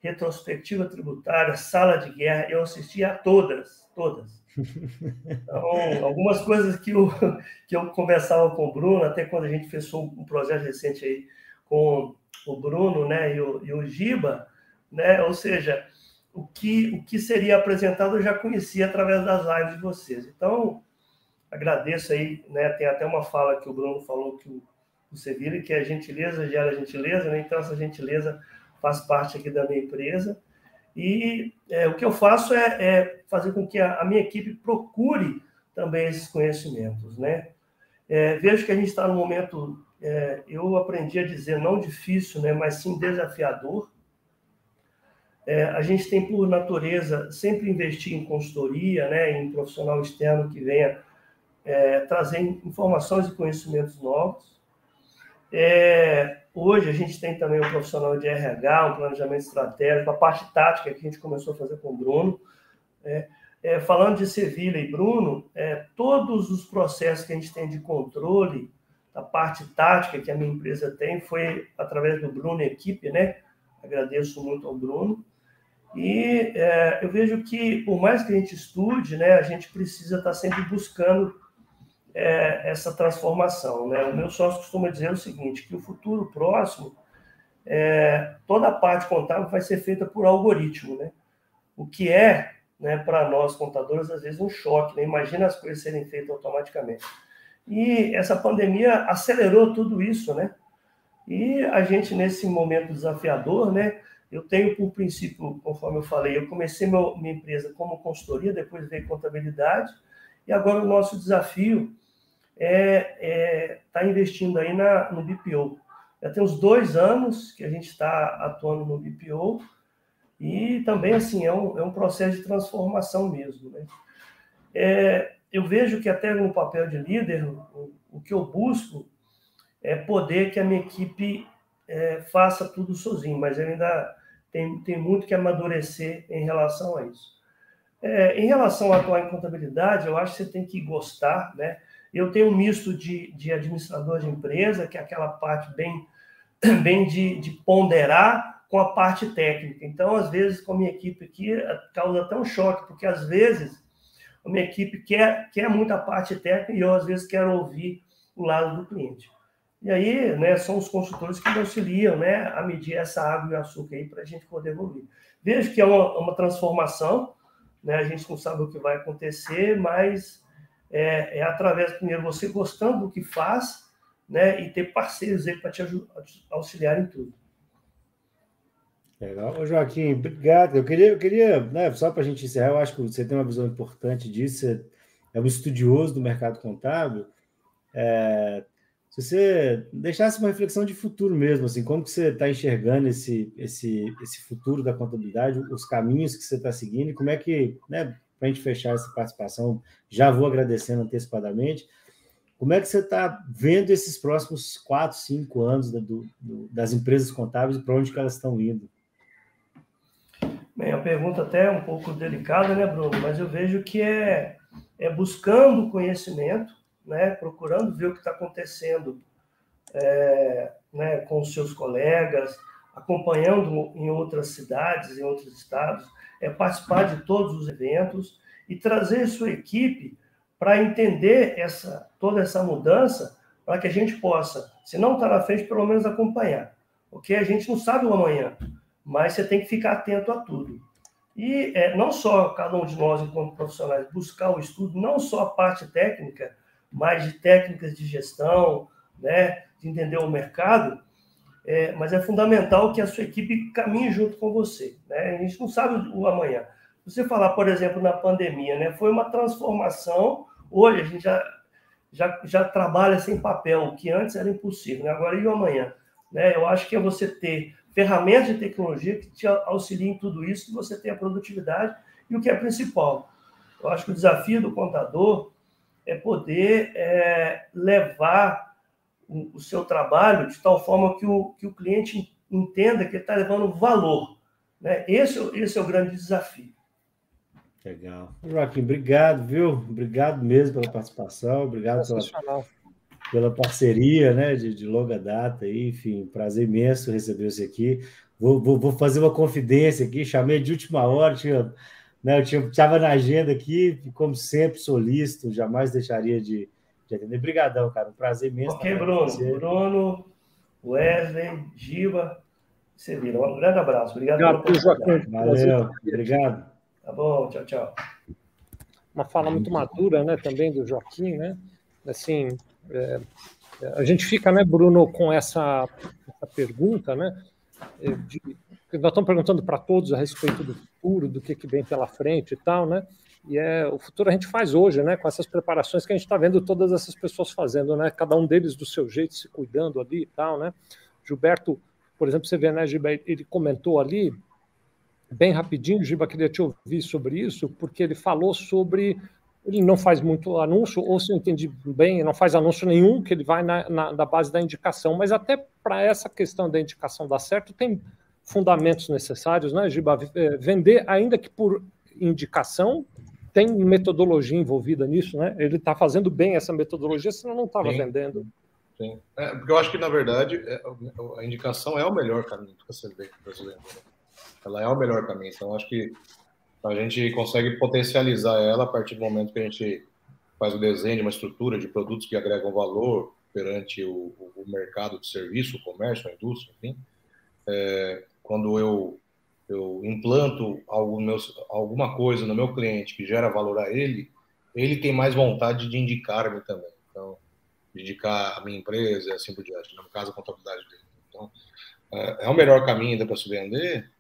retrospectiva tributária, sala de guerra, eu assisti a todas, todas. Então, algumas coisas que eu, que eu conversava com o Bruno, até quando a gente fez um projeto recente aí com o Bruno né, e, o, e o Giba, né, ou seja, o que, o que seria apresentado eu já conhecia através das lives de vocês. Então, agradeço aí, né, tem até uma fala que o Bruno falou que o, o Sevilha, que é gentileza gera gentileza, né, então essa gentileza faz parte aqui da minha empresa. E é, o que eu faço é, é fazer com que a, a, minha equipe procure também esses conhecimentos, né? É, vejo que a gente está no momento, é, eu aprendi a dizer não difícil, né, mas sim desafiador. É, a gente tem por natureza sempre investir em consultoria, né, em profissional externo que venha é, trazer informações e conhecimentos novos. É, Hoje a gente tem também um profissional de RH, um planejamento estratégico, a parte tática que a gente começou a fazer com o Bruno. É, é, falando de Sevilha e Bruno, é, todos os processos que a gente tem de controle, a parte tática que a minha empresa tem, foi através do Bruno e equipe, né? Agradeço muito ao Bruno. E é, eu vejo que, por mais que a gente estude, né, a gente precisa estar sempre buscando é, essa transformação. Né? O meu sócio costuma dizer o seguinte, que o futuro próximo, é, toda a parte contábil vai ser feita por algoritmo, né? o que é, né, para nós contadores, às vezes um choque. Né? Imagina as coisas serem feitas automaticamente. E essa pandemia acelerou tudo isso, né? E a gente, nesse momento desafiador, né? Eu tenho por princípio, conforme eu falei, eu comecei meu, minha empresa como consultoria, depois veio contabilidade, e agora o nosso desafio é, é, tá investindo aí na, no BPO. Já tem uns dois anos que a gente está atuando no BPO e também assim é um, é um processo de transformação mesmo. Né? É, eu vejo que até no papel de líder, o, o, que eu busco é poder que a minha equipe é, faça tudo sozinho, mas ainda tem, tem muito que amadurecer em relação a isso. É, em relação a atuar em contabilidade, eu acho que você tem que gostar, né? Eu tenho um misto de, de administrador de empresa, que é aquela parte bem, <clears throat> bem de, de ponderar com a parte técnica. Então, às vezes, com a minha equipe aqui, causa até um choque, porque às vezes a minha equipe quer, quer muito a parte técnica e eu, às vezes, quero ouvir o lado do cliente. E aí, né, são os consultores que me auxiliam né, a medir essa água e açúcar aí para a gente poder evoluir. Vejo que é uma, uma transformação, né, a gente não sabe o que vai acontecer, mas é, é através, primeiro, você gostando do que faz, né, e ter parceiros aí para te auxiliar em tudo. Legal. Ô, Joaquim, obrigado. Eu queria, eu queria né, só para a gente encerrar, eu acho que você tem uma visão importante disso, você é um estudioso do mercado contábil. É, se você deixasse uma reflexão de futuro mesmo, assim, como que você está enxergando esse, esse, esse futuro da contabilidade, os caminhos que você está seguindo e como é que, né, para a gente fechar essa participação, já vou agradecendo antecipadamente. Como é que você está vendo esses próximos quatro, cinco anos do, do, das empresas contábeis e para onde elas estão indo? Bem, a pergunta até é um pouco delicada, né, Bruno? Mas eu vejo que é, é buscando conhecimento, né, procurando ver o que está acontecendo é, né, com os seus colegas, acompanhando em outras cidades, em outros estados, é participar de todos os eventos e trazer sua equipe para entender essa, toda essa mudança, para que a gente possa, se não está na frente, pelo menos acompanhar. Porque a gente não sabe o amanhã, mas você tem que ficar atento a tudo. E é, não só cada um de nós, enquanto profissionais, buscar o estudo, não só a parte técnica, mas de técnicas de gestão, né, de entender o mercado, é, mas é fundamental que a sua equipe caminhe junto com você. Né? A gente não sabe o amanhã. Você falar, por exemplo, na pandemia, né, foi uma transformação. Hoje a gente já já, já trabalha sem papel, o que antes era impossível. Né? Agora, e o amanhã? Né? Eu acho que é você ter ferramentas de tecnologia que te auxiliem em tudo isso, que você tenha produtividade e o que é principal. Eu acho que o desafio do contador é poder é, levar o, o, seu trabalho de tal forma que o, que o cliente entenda que ele está levando valor. Né? Esse, esse é o grande desafio. Legal. Joaquim, obrigado, viu? Obrigado mesmo pela participação, obrigado pela, pela parceria né, de, de, longa data. Aí, enfim, prazer imenso receber você aqui. Vou, vou, vou, fazer uma confidência aqui, chamei de última hora, tinha, né, eu estava na agenda aqui, como sempre, solícito, jamais deixaria de, de atender. Obrigadão, cara, um prazer imenso. Ok, Bruno. Bruno, Wesley, Giba, você vira. Um grande abraço. Obrigado, obrigado pelo Valeu, obrigado. Tá bom, tchau, tchau. Uma fala muito madura, né, também do Joaquim, né? Assim, é, a gente fica, né, Bruno, com essa, essa pergunta, né? É, de, nós estamos perguntando para todos a respeito do futuro, do que, que vem pela frente e tal, né? E é o futuro a gente faz hoje, né? Com essas preparações que a gente está vendo todas essas pessoas fazendo, né? Cada um deles do seu jeito, se cuidando ali e tal, né? Gilberto, por exemplo, você vê, né, Gilberto, ele comentou ali bem rapidinho, Giba, queria te ouvir sobre isso, porque ele falou sobre. Ele não faz muito anúncio, ou se eu entendi bem, não faz anúncio nenhum, que ele vai na, na, na base da indicação, mas até para essa questão da indicação dar certo, tem fundamentos necessários, né, Giba? É, vender, ainda que por indicação, tem metodologia envolvida nisso, né? Ele está fazendo bem essa metodologia, senão não estava vendendo. Sim. É, porque eu acho que, na verdade, é, a indicação é o melhor caminho para ver brasileiro. Ela é o melhor caminho. Então, acho que a gente consegue potencializar ela a partir do momento que a gente faz o desenho de uma estrutura de produtos que agregam valor perante o, o mercado de serviço, o comércio, a indústria, enfim. É, quando eu, eu implanto meus, alguma coisa no meu cliente que gera valor a ele, ele tem mais vontade de indicar-me também. Então, de indicar a minha empresa assim por diante, no caso, a contabilidade dele. Então, é, é o melhor caminho ainda para se vender,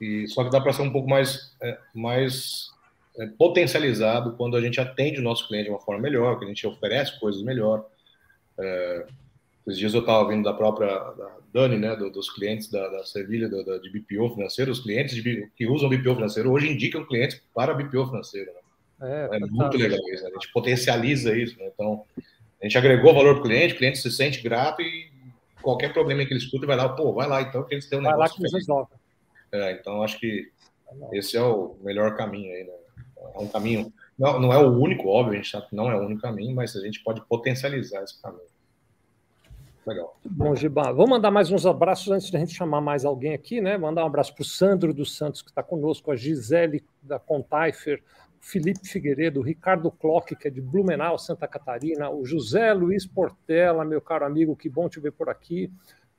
e, só que dá para ser um pouco mais, é, mais é, potencializado quando a gente atende o nosso cliente de uma forma melhor, que a gente oferece coisas melhor. É, esses dias eu estava vindo da própria da Dani, né, do, dos clientes da, da Sevilha, da, da, de BPO financeiro, os clientes de, que usam BPO financeiro hoje indicam clientes para BPO financeiro. Né? É, é muito legal isso, né? a gente potencializa isso. Né? Então, a gente agregou valor para o cliente, o cliente se sente grato e qualquer problema que ele escuta vai lá, pô, vai lá então que eles têm um negócio. Vai lá que eles resolvem. É, então, acho que esse é o melhor caminho aí, né? É um caminho, não, não é o único, óbvio, a gente sabe que não é o único caminho, mas a gente pode potencializar esse caminho. Legal. Bom, Giba, vou mandar mais uns abraços antes de a gente chamar mais alguém aqui, né? Mandar um abraço para o Sandro dos Santos, que está conosco, a Gisele da Contaifer, Felipe Figueiredo, Ricardo Clock, que é de Blumenau, Santa Catarina, o José Luiz Portela, meu caro amigo, que bom te ver por aqui.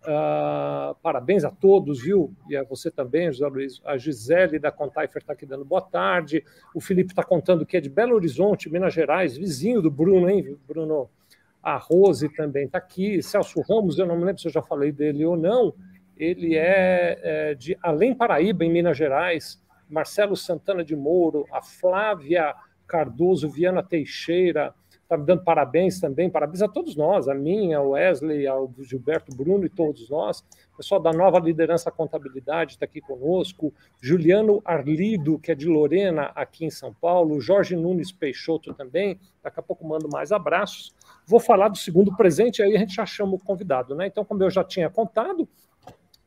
Uh, parabéns a todos, viu? E a você também, José Luiz. A Gisele da Contaifer está aqui dando boa tarde. O Felipe está contando que é de Belo Horizonte, Minas Gerais, vizinho do Bruno, hein, Bruno? A Rose também está aqui. Celso Ramos, eu não me lembro se eu já falei dele ou não. Ele é, é de Além Paraíba, em Minas Gerais. Marcelo Santana de Mouro, a Flávia Cardoso, Viana Teixeira, está me dando parabéns também, parabéns a todos nós, a mim, ao Wesley, ao Gilberto Bruno e todos nós. O pessoal da nova liderança contabilidade está aqui conosco, Juliano Arlido, que é de Lorena, aqui em São Paulo, Jorge Nunes Peixoto também, daqui a pouco mando mais abraços. Vou falar do segundo presente, aí a gente já chama o convidado, né? Então, como eu já tinha contado,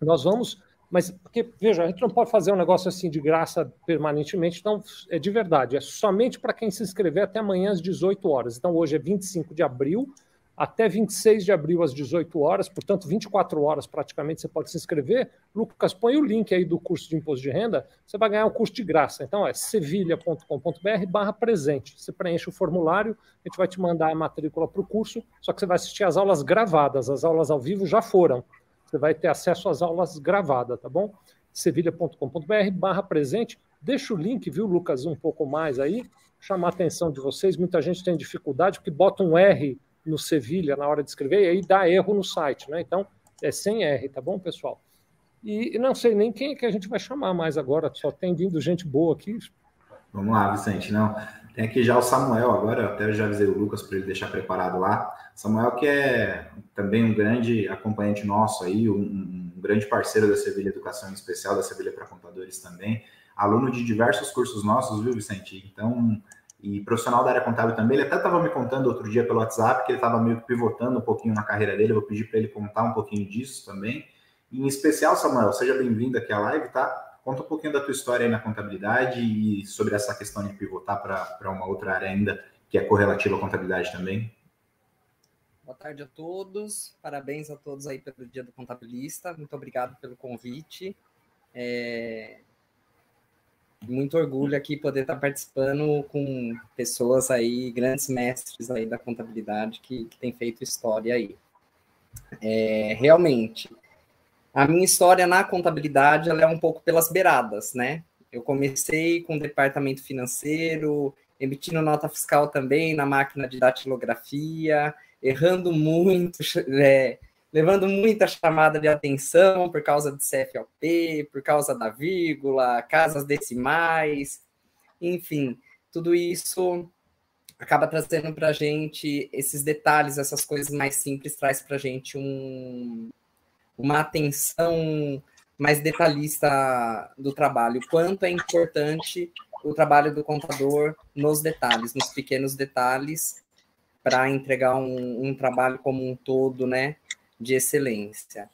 nós vamos mas, porque, veja, a gente não pode fazer um negócio assim de graça permanentemente, então é de verdade, é somente para quem se inscrever até amanhã às 18 horas. Então, hoje é 25 de abril, até 26 de abril às 18 horas, portanto, 24 horas praticamente você pode se inscrever. Lucas, põe o link aí do curso de imposto de renda, você vai ganhar um curso de graça. Então, é sevilha.com.br barra presente. Você preenche o formulário, a gente vai te mandar a matrícula para o curso, só que você vai assistir as aulas gravadas, as aulas ao vivo já foram. Você vai ter acesso às aulas gravadas, tá bom? sevilha.com.br barra presente. Deixa o link, viu, Lucas, um pouco mais aí, chamar a atenção de vocês. Muita gente tem dificuldade porque bota um R no Sevilha na hora de escrever e aí dá erro no site, né? Então, é sem R, tá bom, pessoal? E não sei nem quem é que a gente vai chamar mais agora, só tem vindo gente boa aqui. Vamos lá, Vicente. Não, Tem aqui já o Samuel agora, até já avisei o Lucas para ele deixar preparado lá. Samuel, que é também um grande acompanhante nosso aí, um, um grande parceiro da Sevilha Educação em Especial, da Sevilha para Contadores também, aluno de diversos cursos nossos, viu, Vicente? Então, e profissional da área contábil também. Ele até estava me contando outro dia pelo WhatsApp que ele estava meio que pivotando um pouquinho na carreira dele. Eu vou pedir para ele contar um pouquinho disso também. E, em especial, Samuel, seja bem-vindo aqui à live, tá? Conta um pouquinho da tua história aí na contabilidade e sobre essa questão de pivotar para uma outra área ainda que é correlativa à contabilidade também. Boa tarde a todos, parabéns a todos aí pelo Dia do Contabilista, muito obrigado pelo convite. É... Muito orgulho aqui poder estar participando com pessoas aí, grandes mestres aí da contabilidade que, que têm feito história aí. É, realmente, a minha história na contabilidade ela é um pouco pelas beiradas, né? Eu comecei com o departamento financeiro, emitindo nota fiscal também na máquina de datilografia, errando muito, <laughs> é, levando muita chamada de atenção por causa de CFOP, por causa da vírgula, casas decimais, enfim, tudo isso acaba trazendo para a gente esses detalhes, essas coisas mais simples, traz para a gente um, uma atenção mais detalhista do trabalho, quanto é importante o trabalho do contador nos detalhes, nos pequenos detalhes, para entregar um, um, trabalho como um todo, né, de excelência.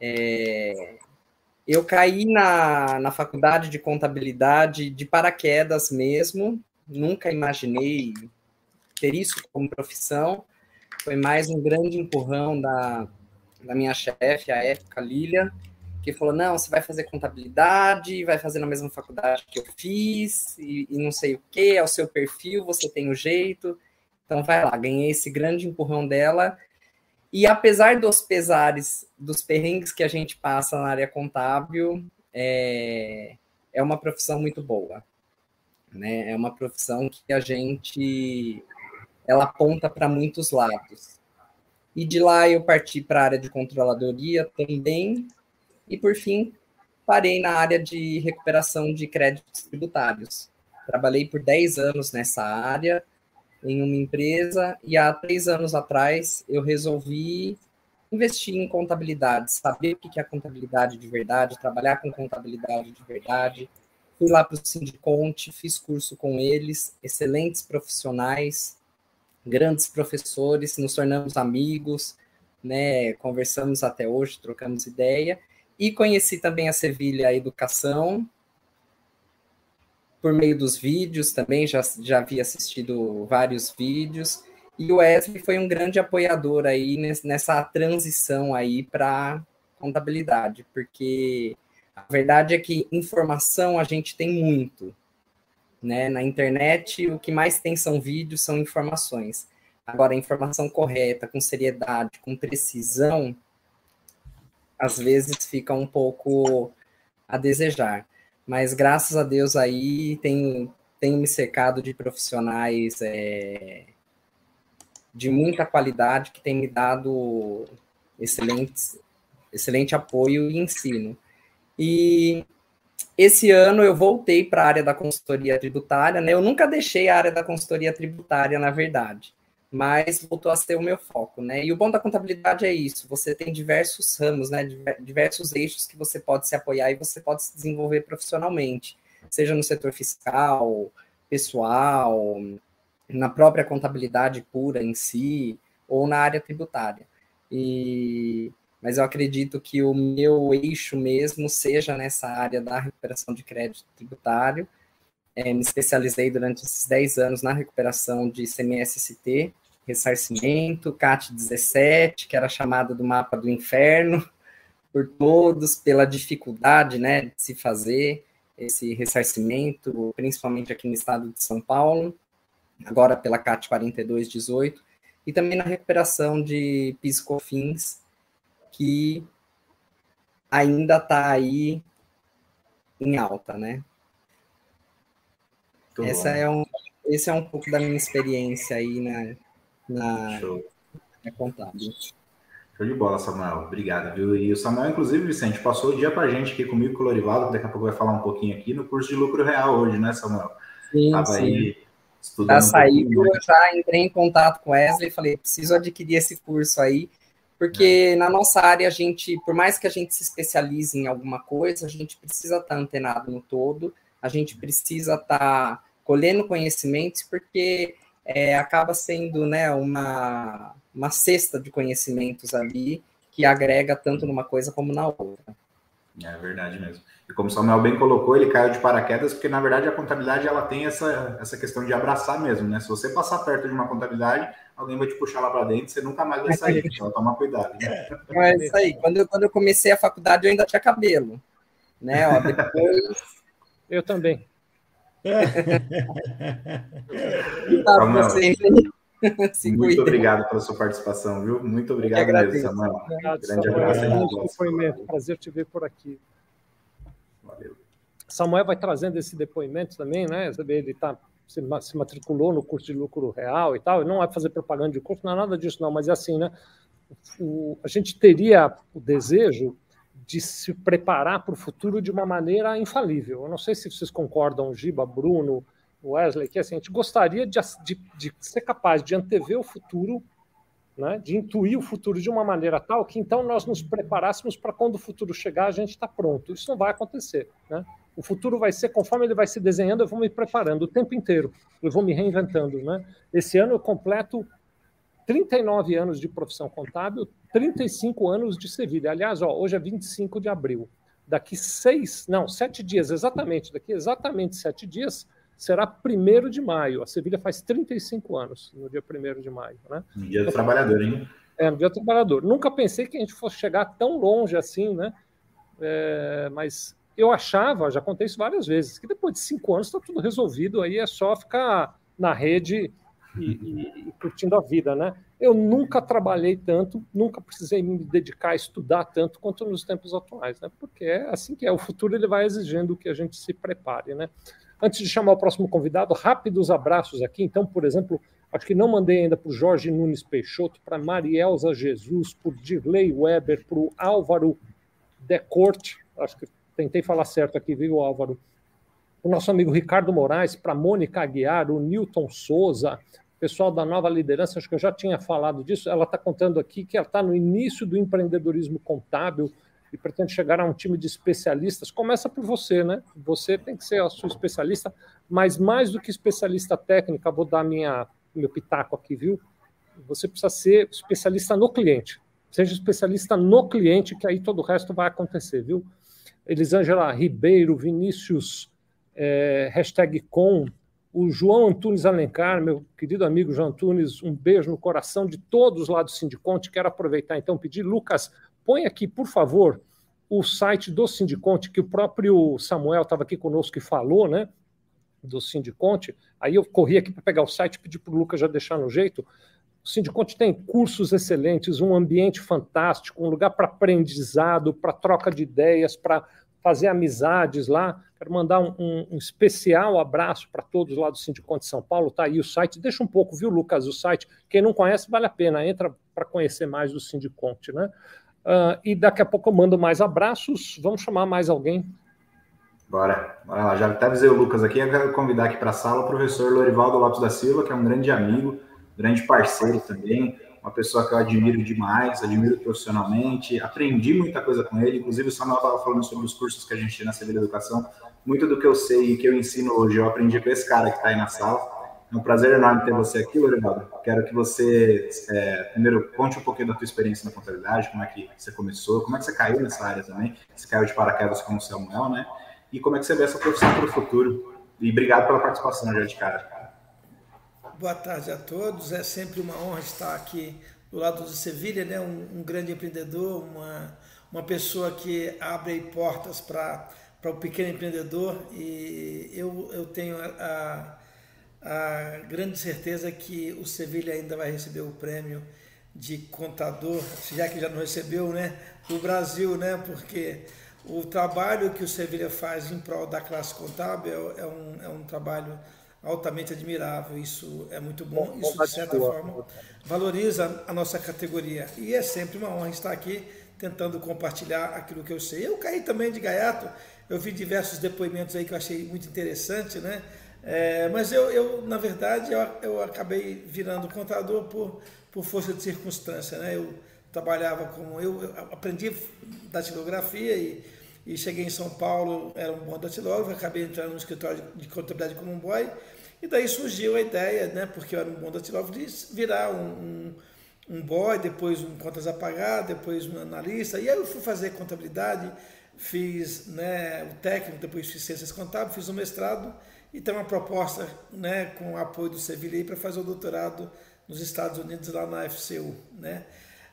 É, eu caí na, na faculdade de contabilidade de paraquedas mesmo, nunca imaginei ter isso como profissão, foi mais um grande empurrão da, da minha chefe, a época, Lilia, que falou: não, você vai fazer contabilidade, vai fazer na mesma faculdade que eu fiz, e, e não sei o que, é o seu perfil, você tem o jeito. Então vai lá, ganhei esse grande empurrão dela. E apesar dos pesares, dos perrengues que a gente passa na área contábil, é, é uma profissão muito boa. Né? É uma profissão que a gente ela aponta para muitos lados. E de lá eu parti para a área de controladoria também. E por fim, parei na área de recuperação de créditos tributários. Trabalhei por 10 anos nessa área, em uma empresa, e há três anos atrás eu resolvi investir em contabilidade, saber o que é contabilidade de verdade, trabalhar com contabilidade de verdade. Fui lá para o Sindiconte, fiz curso com eles, excelentes profissionais, grandes professores, nos tornamos amigos, né? Conversamos até hoje, trocamos ideia. E conheci também a Sevilha Educação por meio dos vídeos também, já, já havia assistido vários vídeos. E o Wesley foi um grande apoiador aí nessa transição aí para contabilidade, porque a verdade é que informação a gente tem muito, né? Na internet, o que mais tem são vídeos, são informações. Agora, a informação correta, com seriedade, com precisão, às vezes fica um pouco a desejar. Mas graças a Deus aí tenho, tenho me cercado de profissionais é, de muita qualidade que têm me dado excelentes, excelente apoio e ensino. E esse ano eu voltei para a área da consultoria tributária, né? Eu nunca deixei a área da consultoria tributária, na verdade, mas voltou a ser o meu foco, né? E o bom da contabilidade é isso: você tem diversos ramos, né? Diversos eixos que você pode se apoiar e você pode se desenvolver profissionalmente, seja no setor fiscal, pessoal, na própria contabilidade pura em si, ou na área tributária. E mas eu acredito que o meu eixo mesmo seja nessa área da recuperação de crédito tributário. É, me especializei durante esses 10 anos na recuperação de CMSST, ressarcimento, CAT 17, que era chamada do mapa do inferno, por todos, pela dificuldade né, de se fazer esse ressarcimento, principalmente aqui no estado de São Paulo, agora pela CAT 4218, e também na recuperação de PIS/COFINS, que ainda está aí em alta, né? Essa é um, esse é um pouco da minha experiência aí na, na, na contábil. Show de bola, Samuel. Obrigado, viu? E o Samuel, inclusive, Vicente, passou o dia para a gente aqui comigo, com o Lorivaldo, que daqui a pouco vai falar um pouquinho aqui no curso de lucro real hoje, né, Samuel? Sim, Tava sim. aí Já saiu, eu já entrei em contato com Wesley e falei, preciso adquirir esse curso aí, porque é. na nossa área a gente, por mais que a gente se especialize em alguma coisa, a gente precisa estar antenado no todo, a gente precisa estar colhendo conhecimentos, porque é, acaba sendo né, uma, uma cesta de conhecimentos ali que agrega tanto numa coisa como na outra. É verdade mesmo. E como o Samuel bem colocou, ele caiu de paraquedas, porque na verdade a contabilidade ela tem essa, essa questão de abraçar mesmo, né? Se você passar perto de uma contabilidade, alguém vai te puxar lá para dentro, você nunca mais vai é sair, então toma cuidado. Né? É isso aí. Quando eu, quando eu comecei a faculdade, eu ainda tinha cabelo. Né? Ó, depois... eu também. Samuel, muito <laughs> obrigado pela sua participação, viu? Muito obrigado mesmo, Samuel. Obrigado, Grande Samuel. abraço. Prazer te ver por aqui. Valeu. Samuel vai trazendo esse depoimento também, né? Ele tá, se, se matriculou no curso de lucro real e tal, não vai fazer propaganda de curso, não é nada disso, não, mas é assim, né? O, a gente teria o desejo de se preparar para o futuro de uma maneira infalível. Eu não sei se vocês concordam, Giba, Bruno, Wesley, que assim, a gente gostaria de, de, de ser capaz de antever o futuro né, de intuir o futuro de uma maneira tal que então nós nos preparássemos para quando o futuro chegar a gente está pronto. Isso não vai acontecer. Né? O futuro vai ser conforme ele vai se desenhando, eu vou me preparando o tempo inteiro, eu vou me reinventando. Né? Esse ano eu completo 39 anos de profissão contábil, 35 anos de Sevilha. Aliás, ó, hoje é 25 de abril. Daqui seis, não, sete dias, exatamente, daqui exatamente sete dias, será 1 de maio. A Sevilha faz 35 anos, no dia 1 de maio. Né? No dia do trabalhador, hein? É, no dia do trabalhador. Nunca pensei que a gente fosse chegar tão longe assim, né? É, mas eu achava, já contei isso várias vezes, que depois de cinco anos está tudo resolvido, aí é só ficar na rede e, e, e, curtindo a vida, né? Eu nunca trabalhei tanto, nunca precisei me dedicar a estudar tanto quanto nos tempos atuais, né? Porque é assim que é. O futuro ele vai exigindo que a gente se prepare, né? Antes de chamar o próximo convidado, rápidos abraços aqui. Então, por exemplo, acho que não mandei ainda para o Jorge Nunes Peixoto, para Marielza Jesus, por Dirley Weber, para o Álvaro Decorte, acho que tentei falar certo aqui, viu, Álvaro? O nosso amigo Ricardo Moraes, para Mônica Aguiar, o Newton Souza, pessoal da nova liderança, acho que eu já tinha falado disso. Ela está contando aqui que ela está no início do empreendedorismo contábil e pretende chegar a um time de especialistas, começa por você, né? Você tem que ser a sua especialista, mas mais do que especialista técnica, vou dar minha meu pitaco aqui, viu? Você precisa ser especialista no cliente. Seja especialista no cliente, que aí todo o resto vai acontecer, viu? Elisângela Ribeiro, Vinícius, é, hashtag com, o João Antunes Alencar, meu querido amigo João Antunes, um beijo no coração de todos lá do Sindiconte. Quero aproveitar então pedir, Lucas, Põe aqui, por favor, o site do Sindiconte, que o próprio Samuel estava aqui conosco e falou, né? Do Sindiconte. Aí eu corri aqui para pegar o site, pedi para o Lucas já deixar no jeito. O Sindiconte tem cursos excelentes, um ambiente fantástico, um lugar para aprendizado, para troca de ideias, para fazer amizades lá. Quero mandar um, um, um especial abraço para todos lá do Sindiconte de São Paulo. Tá aí o site. Deixa um pouco, viu, Lucas, o site. Quem não conhece, vale a pena. Entra para conhecer mais do Sindiconte, né? Uh, e daqui a pouco eu mando mais abraços. Vamos chamar mais alguém? Bora, bora lá. Já até avisei o Lucas aqui. Eu quero convidar aqui para a sala o professor Lorivaldo Lopes da Silva, que é um grande amigo, grande parceiro também, uma pessoa que eu admiro demais, admiro profissionalmente. Aprendi muita coisa com ele. Inclusive, o Samuel estava falando sobre os cursos que a gente tem na Civil Educação. Muito do que eu sei e que eu ensino hoje, eu aprendi com esse cara que está aí na sala. É um prazer enorme ter você aqui, Lorivaldo. Quero que você, é, primeiro, conte um pouquinho da tua experiência na contabilidade, como é que você começou, como é que você caiu nessa área também, você caiu de paraquedas como o Samuel, né? E como é que você vê essa profissão para o futuro. E obrigado pela participação, já de cara. Boa tarde a todos. É sempre uma honra estar aqui do lado do Sevilha, né? Um, um, grande empreendedor, uma, uma pessoa que abre portas para o pequeno empreendedor. E eu, eu tenho a, a grande certeza que o Sevilha ainda vai receber o prêmio de contador, já que já não recebeu, né, do Brasil, né, porque o trabalho que o Sevilha faz em prol da classe contábil é, é um, é um trabalho altamente admirável. Isso é muito bom. Isso, de certa forma, valoriza a nossa categoria. E é sempre uma honra estar aqui tentando compartilhar aquilo que eu sei. Eu caí também de gaiato. Eu vi diversos depoimentos aí que eu achei muito interessante, né? É, mas eu, eu, na verdade, eu, eu acabei virando contador por, por força de circunstância. Né? Eu trabalhava como. Eu, eu aprendi datilografia e, e cheguei em São Paulo, era um bom datilógrafo, acabei entrando no escritório de contabilidade como um boy. E daí surgiu a ideia, né, porque eu era um bom datilógrafo, de virar um, um, um boy, depois um contas a pagar, depois um analista. E aí eu fui fazer contabilidade, fiz né, o técnico, depois fiz ciências contábeis, fiz o mestrado e tem uma proposta né, com o apoio do Sevilha para fazer o doutorado nos Estados Unidos, lá na FCU. Né?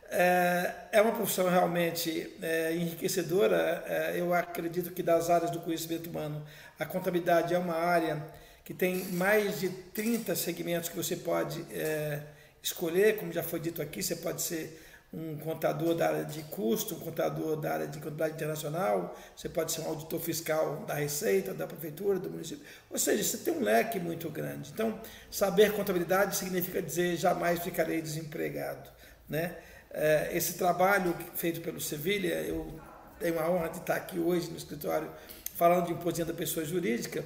É, é uma profissão realmente é, enriquecedora. É, eu acredito que das áreas do conhecimento humano, a contabilidade é uma área que tem mais de 30 segmentos que você pode é, escolher, como já foi dito aqui, você pode ser um contador da área de custo, um contador da área de contabilidade internacional, você pode ser um auditor fiscal da Receita, da Prefeitura, do município. Ou seja, você tem um leque muito grande. Então, saber contabilidade significa dizer jamais ficarei desempregado. Né? É, esse trabalho feito pelo Sevilha, eu tenho a honra de estar aqui hoje no escritório falando de imposição da pessoa jurídica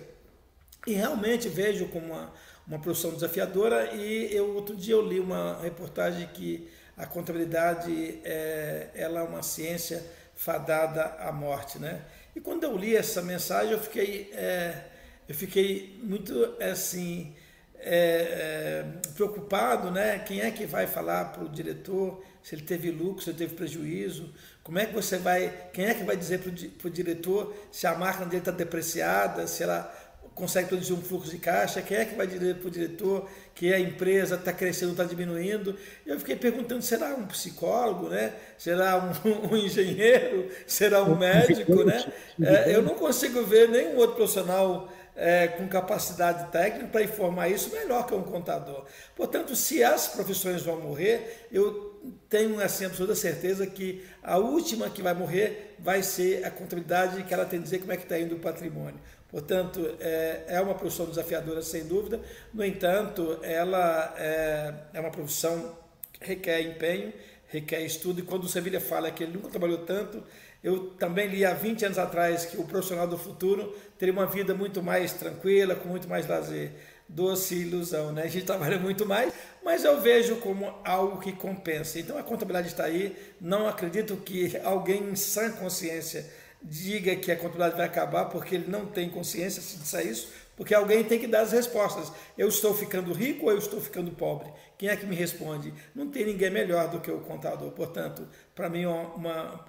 e realmente vejo como uma, uma profissão desafiadora e eu outro dia eu li uma reportagem que a contabilidade é, ela é uma ciência fadada à morte, né? E quando eu li essa mensagem eu fiquei é, eu fiquei muito assim é, é preocupado, né? Quem é que vai falar para o diretor se ele teve lucro, se ele teve prejuízo? Como é que você vai? Quem é que vai dizer para o diretor se a máquina dele está depreciada, se ela consegue produzir um fluxo de caixa, quem é que vai dizer para o diretor que a empresa está crescendo, está diminuindo. Eu fiquei perguntando, será um psicólogo, né? será um, <laughs> um engenheiro, será um médico? Né? É, eu não consigo ver nenhum outro profissional é, com capacidade técnica para informar isso melhor que um contador. Portanto, se as profissões vão morrer, eu tenho assim, absoluta certeza que a última que vai morrer vai ser a contabilidade, que ela tem que dizer como é que está indo o patrimônio. Portanto, é, é uma profissão desafiadora, sem dúvida. No entanto, ela é, é uma profissão que requer empenho, requer estudo. E quando o Sevilha fala que ele nunca trabalhou tanto, eu também li há 20 anos atrás que o profissional do futuro teria uma vida muito mais tranquila, com muito mais lazer. Doce ilusão, né? A gente <laughs> trabalha muito mais, mas eu vejo como algo que compensa. Então a contabilidade está aí. Não acredito que alguém em sã consciência diga que a contabilidade vai acabar porque ele não tem consciência se disser isso, porque alguém tem que dar as respostas. Eu estou ficando rico ou eu estou ficando pobre? Quem é que me responde? Não tem ninguém melhor do que o contador. Portanto, para mim é uma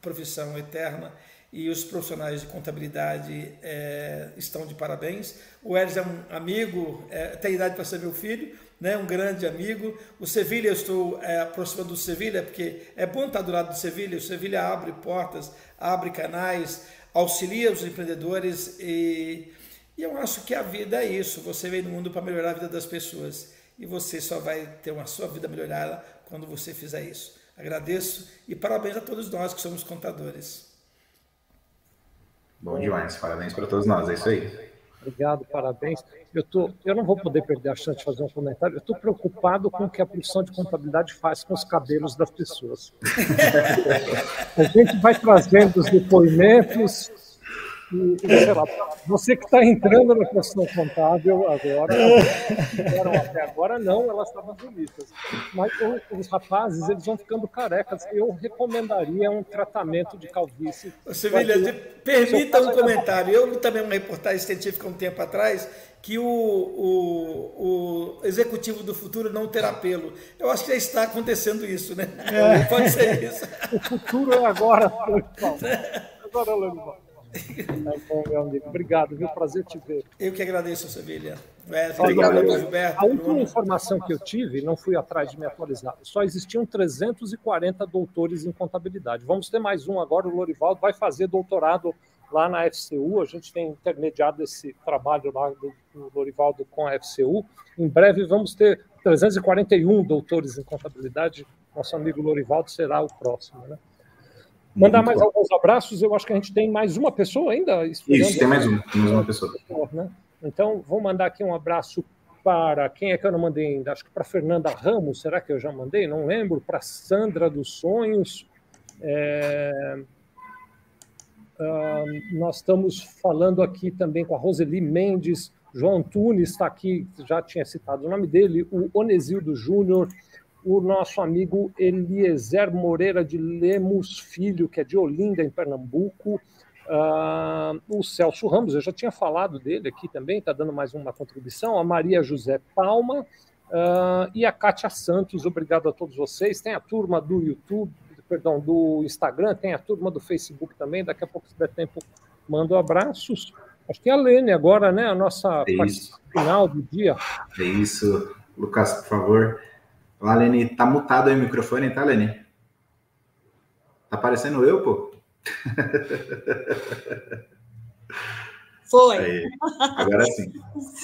profissão eterna e os profissionais de contabilidade é, estão de parabéns. O Eres é um amigo, é, tem idade para ser meu filho, né, um grande amigo. O Sevilha, eu estou é, aproximando do Sevilha, porque é bom estar do lado do Sevilha. O Sevilha abre portas, abre canais, auxilia os empreendedores e, e eu acho que a vida é isso. Você vem no mundo para melhorar a vida das pessoas e você só vai ter uma sua vida melhorada quando você fizer isso. Agradeço e parabéns a todos nós que somos contadores. Bom demais, parabéns para todos nós, é isso aí. Obrigado, parabéns. Eu, tô, eu não vou poder perder a chance de fazer um comentário. Eu estou preocupado com o que a profissão de contabilidade faz com os cabelos das pessoas. <laughs> a gente vai trazendo os depoimentos, e, sei lá, você que está entrando na questão contábil agora, até agora não, elas estavam bonitas. Mas os rapazes, eles vão ficando carecas. Eu recomendaria um tratamento de calvície. Sevilha, permita um comentário. Eu li também uma reportagem científica um tempo atrás que o, o, o, executivo do futuro não terá pelo. Eu acho que já está acontecendo isso, né? É. Pode ser isso. O futuro é agora, Agora, Lorival. Tá bom, meu amigo. Obrigado, viu? Prazer te ver. Eu que agradeço, Sevilha. É, obrigado, Gilberto. A última informação que eu tive, não fui atrás de me atualizar, só existiam 340 doutores em contabilidade. Vamos ter mais um agora, o Lorivaldo vai fazer doutorado lá na FCU. A gente tem intermediado esse trabalho lá do, do Lorivaldo com a FCU. Em breve vamos ter 341 doutores em contabilidade. Nosso amigo Lorivaldo será o próximo, né? Mandar mais bom. alguns abraços. Eu acho que a gente tem mais uma pessoa ainda. Isso, tem mais, um, mais uma pessoa. Né? Então, vou mandar aqui um abraço para quem é que eu não mandei ainda? Acho que para Fernanda Ramos, será que eu já mandei? Não lembro. Para Sandra dos Sonhos. É... Nós estamos falando aqui também com a Roseli Mendes, João Antunes está aqui, já tinha citado o nome dele, o Onesildo Júnior, o nosso amigo Eliezer Moreira de Lemos Filho, que é de Olinda, em Pernambuco, uh, o Celso Ramos, eu já tinha falado dele aqui também, está dando mais uma contribuição, a Maria José Palma uh, e a Kátia Santos, obrigado a todos vocês. Tem a turma do YouTube, perdão, do Instagram, tem a turma do Facebook também, daqui a pouco, se der tempo, mando abraços. Acho que é a Lene agora, né? A nossa é final do dia. É isso. Lucas, por favor. Olá, Lene. Tá mutado aí o microfone, tá, Lene? Tá parecendo eu, pô? Foi. Aí. Agora sim.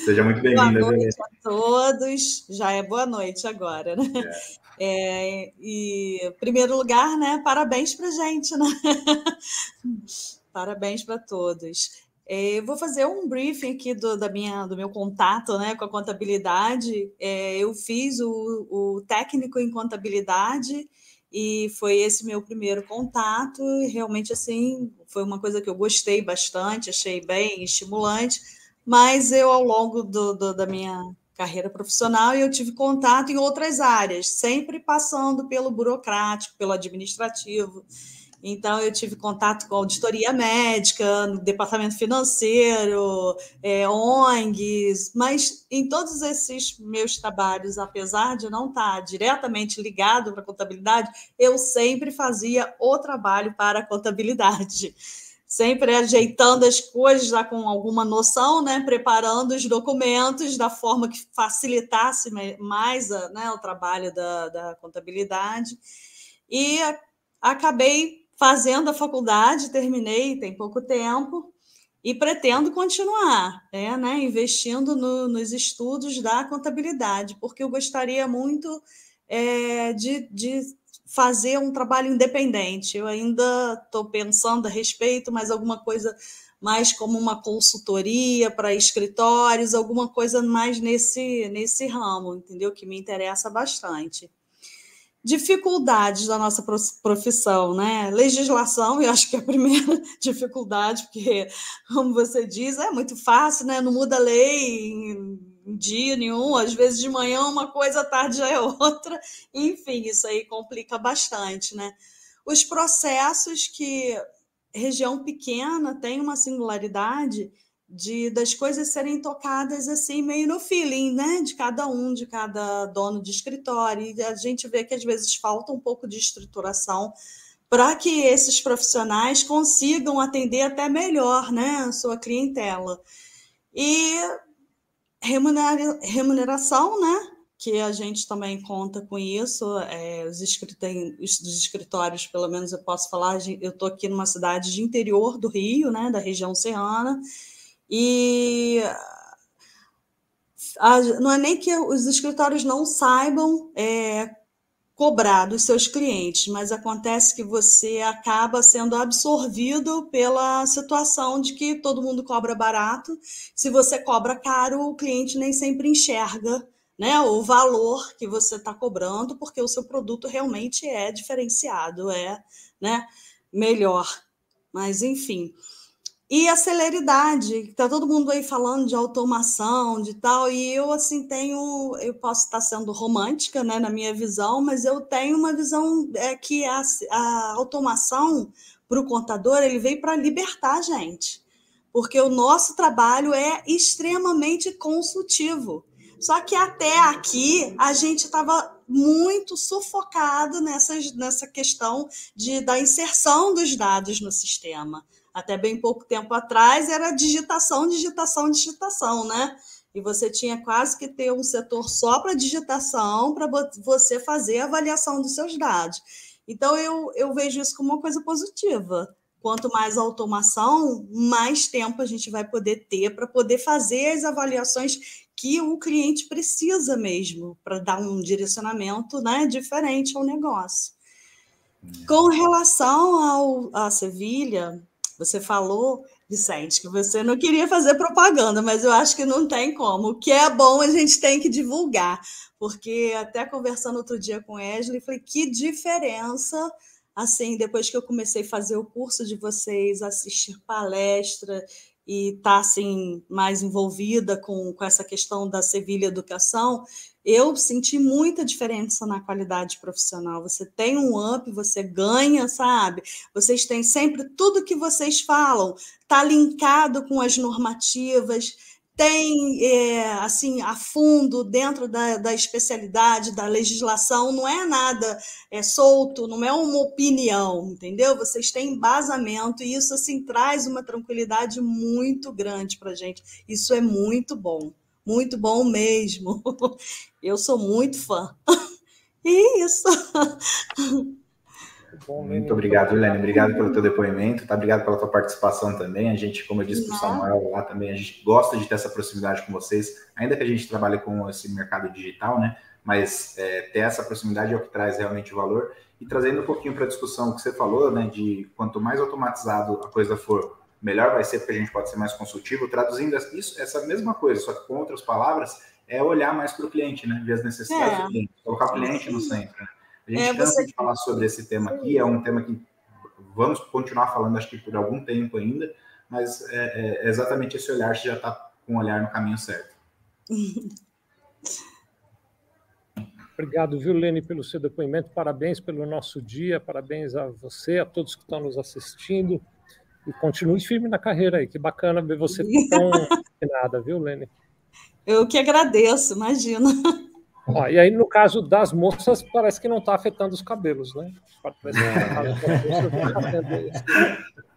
Seja muito bem-vinda. Boa noite a todos. Já é boa noite agora, né? É. É, e, em primeiro lugar, né? Parabéns para gente, né? <laughs> Parabéns para todos. É, eu vou fazer um briefing aqui do, da minha, do meu contato né, com a contabilidade. É, eu fiz o, o, técnico em contabilidade e foi esse meu primeiro contato. E realmente, assim, foi uma coisa que eu gostei bastante, achei bem estimulante. Mas eu, ao longo do, do, da minha carreira profissional, eu tive contato em outras áreas, sempre passando pelo burocrático, pelo administrativo. Então, eu tive contato com auditoria médica, departamento financeiro, é, ONGs, mas em todos esses meus trabalhos, apesar de não estar diretamente ligado para a contabilidade, eu sempre fazia o trabalho para a contabilidade. Sempre ajeitando as coisas já com alguma noção, né? preparando os documentos da forma que facilitasse mais a, né, o trabalho da, da contabilidade. E acabei fazendo a faculdade, terminei tem pouco tempo e pretendo continuar, é, né, investindo no, nos estudos da contabilidade, porque eu gostaria muito é, de, de fazer um trabalho independente. Eu ainda estou pensando a respeito, mas alguma coisa mais como uma consultoria para escritórios, alguma coisa mais nesse, nesse ramo, entendeu? Que me interessa bastante dificuldades da nossa profissão, né? Legislação, eu acho que é a primeira <laughs> dificuldade, porque, como você diz, é muito fácil, né? Não muda a lei em dia nenhum, às vezes de manhã uma coisa, à tarde já é outra. Enfim, isso aí complica bastante, né? Os processos que região pequena tem uma singularidade de das coisas serem tocadas assim meio no feeling, né, de cada um, de cada dono de escritório. E a gente vê que às vezes falta um pouco de estruturação para que esses profissionais consigam atender até melhor, né, a sua clientela. E remuneração, né, que a gente também conta com isso. É, os, escritórios, pelo menos eu posso falar, eu estou aqui numa cidade de interior do Rio, né, da região serrana, e não é nem que os escritórios não saibam é, cobrar dos seus clientes, mas acontece que você acaba sendo absorvido pela situação de que todo mundo cobra barato. Se você cobra caro, o cliente nem sempre enxerga né, o valor que você está cobrando, porque o seu produto realmente é diferenciado, é né, melhor. Mas, enfim. E a celeridade, está todo mundo aí falando de automação, de tal, e eu assim tenho, eu posso estar sendo romântica, né, na minha visão, mas eu tenho uma visão é que a, a automação para o contador ele veio para libertar a gente, porque o nosso trabalho é extremamente consultivo. Só que até aqui a gente estava muito sufocado nessa, nessa questão de, da inserção dos dados no sistema até bem pouco tempo atrás, era digitação, digitação, digitação, né? E você tinha quase que ter um setor só para digitação, para você fazer a avaliação dos seus dados. Então, eu, eu vejo isso como uma coisa positiva. Quanto mais automação, mais tempo a gente vai poder ter para poder fazer as avaliações que o cliente precisa mesmo, para dar um direcionamento né, diferente ao negócio. Com relação ao, a Sevilha, você falou, Vicente, que você não queria fazer propaganda, mas eu acho que não tem como. O que é bom a gente tem que divulgar, porque até conversando outro dia com Wesley, falei que diferença assim, depois que eu comecei a fazer o curso de vocês, assistir palestra e está assim mais envolvida com, com essa questão da Sevilha Educação, eu senti muita diferença na qualidade profissional. Você tem um up, você ganha, sabe? Vocês têm sempre tudo que vocês falam, está linkado com as normativas, tem é, assim a fundo dentro da, da, especialidade da legislação não é nada é solto não é uma opinião entendeu vocês têm embasamento e isso assim traz uma tranquilidade muito grande para gente isso é muito bom muito bom mesmo <laughs> eu sou muito fã e <laughs> isso Bom, Muito obrigado, Helene. Obrigado pelo teu depoimento, tá? Obrigado pela tua participação também. A gente, como eu disse para o Samuel lá também, a gente gosta de ter essa proximidade com vocês, ainda que a gente trabalhe com esse mercado digital, né? Mas é, ter essa proximidade é o que traz realmente valor. E trazendo um pouquinho para a discussão que você falou, né? De quanto mais automatizado a coisa for, melhor vai ser, porque a gente pode ser mais consultivo. Traduzindo isso, essa mesma coisa, só que com outras palavras, é olhar mais para o cliente, né? Ver as necessidades é. do cliente, colocar o cliente no centro. Né? A gente é, cansa você... de falar sobre esse tema aqui, é um tema que vamos continuar falando, acho que por algum tempo ainda, mas é, é exatamente esse olhar que já está com o olhar no caminho certo. <laughs> Obrigado, viu, Lene, pelo seu depoimento. Parabéns pelo nosso dia, parabéns a você, a todos que estão nos assistindo. E continue firme na carreira aí. Que bacana ver você tão <laughs> nada, viu, Lene? Eu que agradeço, imagina. Ó, e aí, no caso das moças, parece que não está afetando os cabelos, né? Parece que está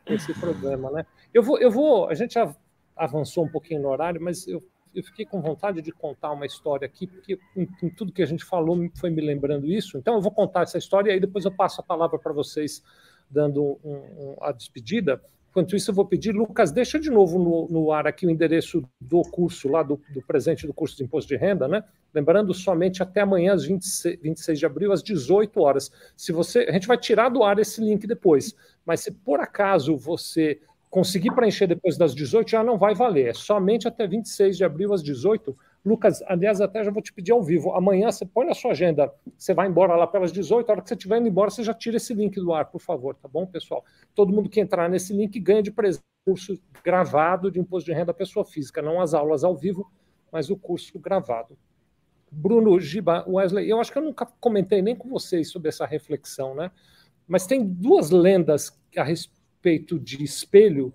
esse, esse, problema, né? Eu vou, eu vou, a gente já avançou um pouquinho no horário, mas eu, eu fiquei com vontade de contar uma história aqui, porque em, em tudo que a gente falou foi me lembrando isso. Então, eu vou contar essa história e aí depois eu passo a palavra para vocês, dando um, um, a despedida. Enquanto isso, eu vou pedir, Lucas, deixa de novo no, no ar aqui o endereço do curso, lá do, do, presente do curso de imposto de renda, né? Lembrando, somente até amanhã, às 26, 26 de abril, às 18 horas. Se você. A gente vai tirar do ar esse link depois, mas se por acaso você conseguir preencher depois das 18, já não vai valer. É somente até 26 de abril, às 18 Lucas, aliás, até já vou te pedir ao vivo. Amanhã você põe na sua agenda, você vai embora lá pelas 18, a hora que você estiver indo embora, você já tira esse link do ar, por favor, tá bom, pessoal? Todo mundo que entrar nesse link ganha de presente curso gravado de imposto de renda à pessoa física, não as aulas ao vivo, mas o curso gravado. Bruno, Giba, Wesley, eu acho que eu nunca comentei nem com vocês sobre essa reflexão, né? Mas tem duas lendas a respeito de espelho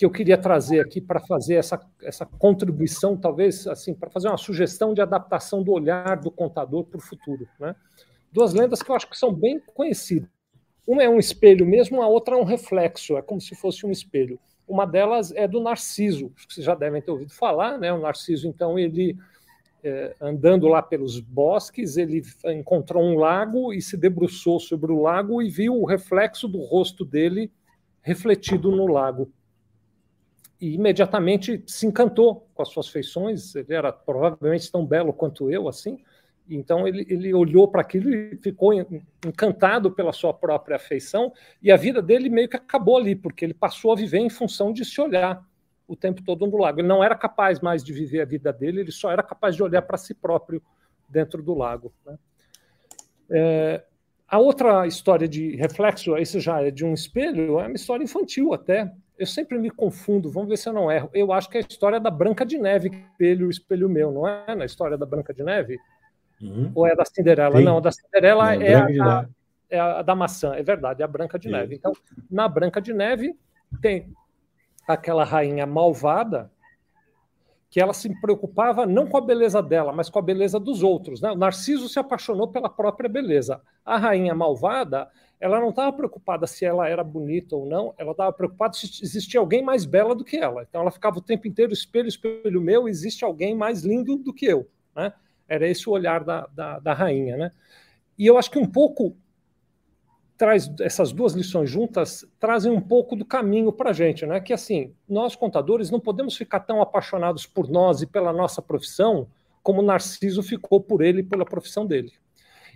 que eu queria trazer aqui para fazer essa, essa contribuição, talvez, assim, para fazer uma sugestão de adaptação do olhar do contador para o futuro. Né? Duas lendas que eu acho que são bem conhecidas. Uma é um espelho mesmo, a outra é um reflexo, é como se fosse um espelho. Uma delas é do Narciso, que vocês já devem ter ouvido falar, né? O Narciso, então, ele é, andando lá pelos bosques, ele encontrou um lago e se debruçou sobre o lago e viu o reflexo do rosto dele refletido no lago e imediatamente se encantou com as suas feições. Ele era provavelmente tão belo quanto eu, assim. Então ele, ele olhou para aquilo e ficou encantado pela sua própria afeição. E a vida dele meio que acabou ali, porque ele passou a viver em função de se olhar o tempo todo no lago. Ele não era capaz mais de viver a vida dele, ele só era capaz de olhar para si próprio dentro do lago. Né? É, a outra história de reflexo, esse já é de um espelho, é uma história infantil até eu sempre me confundo, vamos ver se eu não erro. Eu acho que é a história da Branca de Neve, espelho, o espelho meu, não é? Na história da Branca de Neve? Uhum. Ou é da Cinderela? Sim. Não, a da Cinderela não, é, a, é, a, da maçã, é verdade, é a Branca de Sim. Neve. Então, na Branca de Neve, tem aquela rainha malvada que ela se preocupava não com a beleza dela, mas com a beleza dos outros. Né? O Narciso se apaixonou pela própria beleza. A rainha malvada ela não estava preocupada se ela era bonita ou não, ela estava preocupada se existia alguém mais bela do que ela. Então ela ficava o tempo inteiro, espelho, espelho meu, existe alguém mais lindo do que eu. Né? Era esse o olhar da, da, da rainha. Né? E eu acho que um pouco traz essas duas lições juntas trazem um pouco do caminho para a gente, né? Que assim, nós contadores não podemos ficar tão apaixonados por nós e pela nossa profissão como Narciso ficou por ele e pela profissão dele.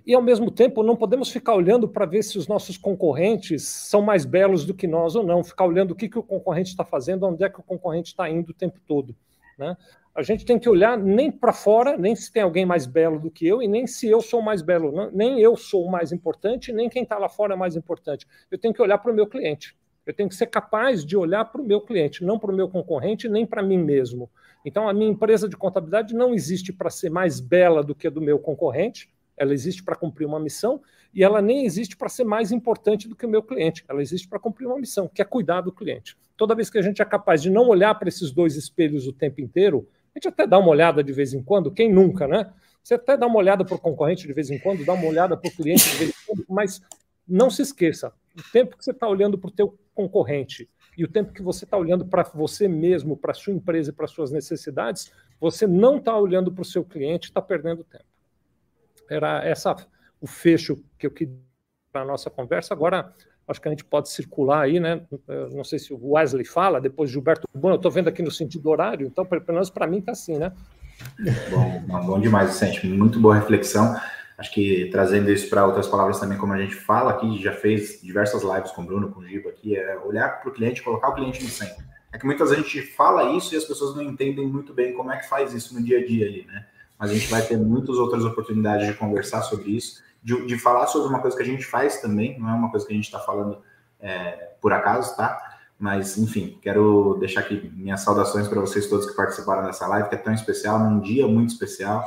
E, ao mesmo tempo, não podemos ficar olhando para ver se os nossos concorrentes são mais belos do que nós ou não, ficar olhando o que, que o concorrente está fazendo, onde é que o concorrente está indo o tempo todo. Né? A gente tem que olhar nem para fora, nem se tem alguém mais belo do que eu, e nem se eu sou mais belo. Nem eu sou mais importante, nem quem está lá fora é mais importante. Eu tenho que olhar para o meu cliente. Eu tenho que ser capaz de olhar para o meu cliente, não para o meu concorrente, nem para mim mesmo. Então, a minha empresa de contabilidade não existe para ser mais bela do que a do meu concorrente, ela existe para cumprir uma missão e ela nem existe para ser mais importante do que o meu cliente. Ela existe para cumprir uma missão, que é cuidar do cliente. Toda vez que a gente é capaz de não olhar para esses dois espelhos o tempo inteiro, a gente até dá uma olhada de vez em quando, quem nunca, né? Você até dá uma olhada para o concorrente de vez em quando, dá uma olhada para o cliente de vez em quando, mas não se esqueça, o tempo que você está olhando para o teu concorrente e o tempo que você está olhando para você mesmo, para sua empresa e para suas necessidades, você não está olhando para o seu cliente, está perdendo tempo. Era essa o fecho que eu queria para a nossa conversa. Agora, acho que a gente pode circular aí, né? Não sei se o Wesley fala, depois Gilberto Bueno, eu estou vendo aqui no sentido horário, então, pelo menos para mim está assim, né? Bom, bom demais, Vicente. Muito boa reflexão. Acho que trazendo isso para outras palavras também, como a gente fala aqui, já fez diversas lives com o Bruno, com o Giba aqui, é olhar para o cliente, colocar o cliente no centro. É que muitas vezes a gente fala isso e as pessoas não entendem muito bem como é que faz isso no dia a dia ali, né? Mas a gente vai ter muitas outras oportunidades de conversar sobre isso, de, de falar sobre uma coisa que a gente faz também, não é uma coisa que a gente está falando é, por acaso, tá? Mas, enfim, quero deixar aqui minhas saudações para vocês todos que participaram dessa live, que é tão especial, num dia muito especial.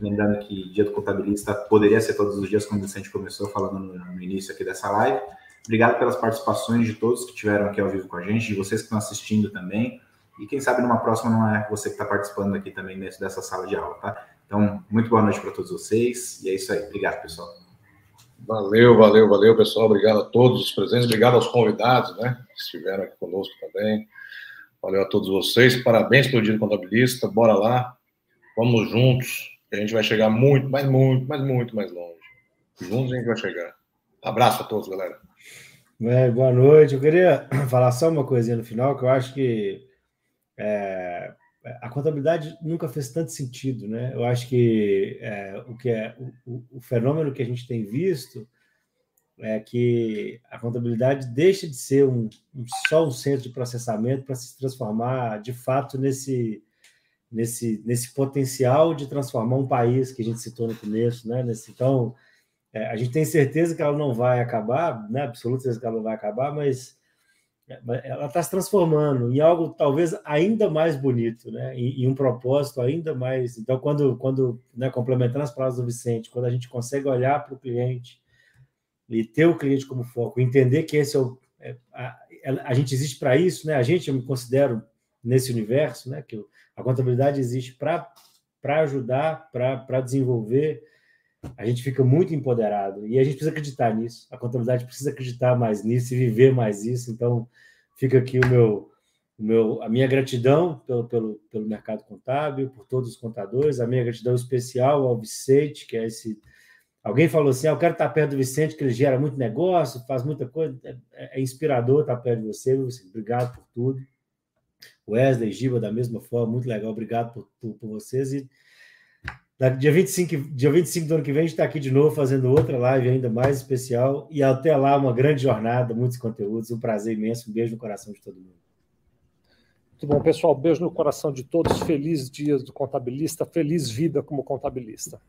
Lembrando que Dia do Contabilista poderia ser todos os dias, como o Vicente começou falando no, no início aqui dessa live. Obrigado pelas participações de todos que tiveram aqui ao vivo com a gente, de vocês que estão assistindo também. E quem sabe numa próxima não é você que está participando aqui também dentro dessa sala de aula, tá? Então, muito boa noite para todos vocês. E é isso aí. Obrigado, pessoal. Valeu, valeu, valeu, pessoal. Obrigado a todos os presentes, obrigado aos convidados, né, que estiveram aqui conosco também. Valeu a todos vocês. Parabéns pelo Dia do Contabilista. Bora lá. Vamos juntos. A gente vai chegar muito, mas muito, mas muito mais longe. Juntos a gente vai chegar. Abraço a todos, galera. É, boa noite. Eu queria <clears throat> falar só uma coisinha no final, que eu acho que é, a contabilidade nunca fez tanto sentido, né? Eu acho que é, o que é o, o, fenômeno que a gente tem visto é que a contabilidade deixa de ser um, um só um centro de processamento para se transformar de fato nesse nesse nesse potencial de transformar um país que a gente citou no começo, né? Nesse, então é, a gente tem certeza que ela não vai acabar, né? Absoluta certeza que ela não vai acabar, mas ela está se transformando em algo talvez ainda mais bonito, né? Em, em um propósito ainda mais. Então, quando, quando né, complementando as palavras do Vicente, quando a gente consegue olhar para o cliente e ter o cliente como foco, entender que esse é o. É, a, a, gente existe para isso, né? A gente, eu me considero nesse universo, né? Que a contabilidade existe para ajudar, para desenvolver. A gente fica muito empoderado e a gente precisa acreditar nisso. A contabilidade precisa acreditar mais nisso e viver mais isso. Então, fica aqui o meu, o meu, a minha gratidão pelo, pelo, pelo mercado contábil, por todos os contadores, a minha gratidão especial ao Vicente, que é esse. Alguém falou assim: ah, eu quero estar perto do Vicente, que ele gera muito negócio, faz muita coisa. É, é inspirador estar perto de você, Vicente. Obrigado por tudo. Wesley, Giba, da mesma forma, muito legal. Obrigado por, por, por vocês. E dia 25, dia 25 do ano que vem, a gente está aqui de novo fazendo outra live ainda mais especial. E até lá, uma grande jornada, muitos conteúdos. Um prazer imenso. Um beijo no coração de todo mundo. Muito bom, pessoal. Beijo no coração de todos. Feliz dia do contabilista. Feliz vida como contabilista.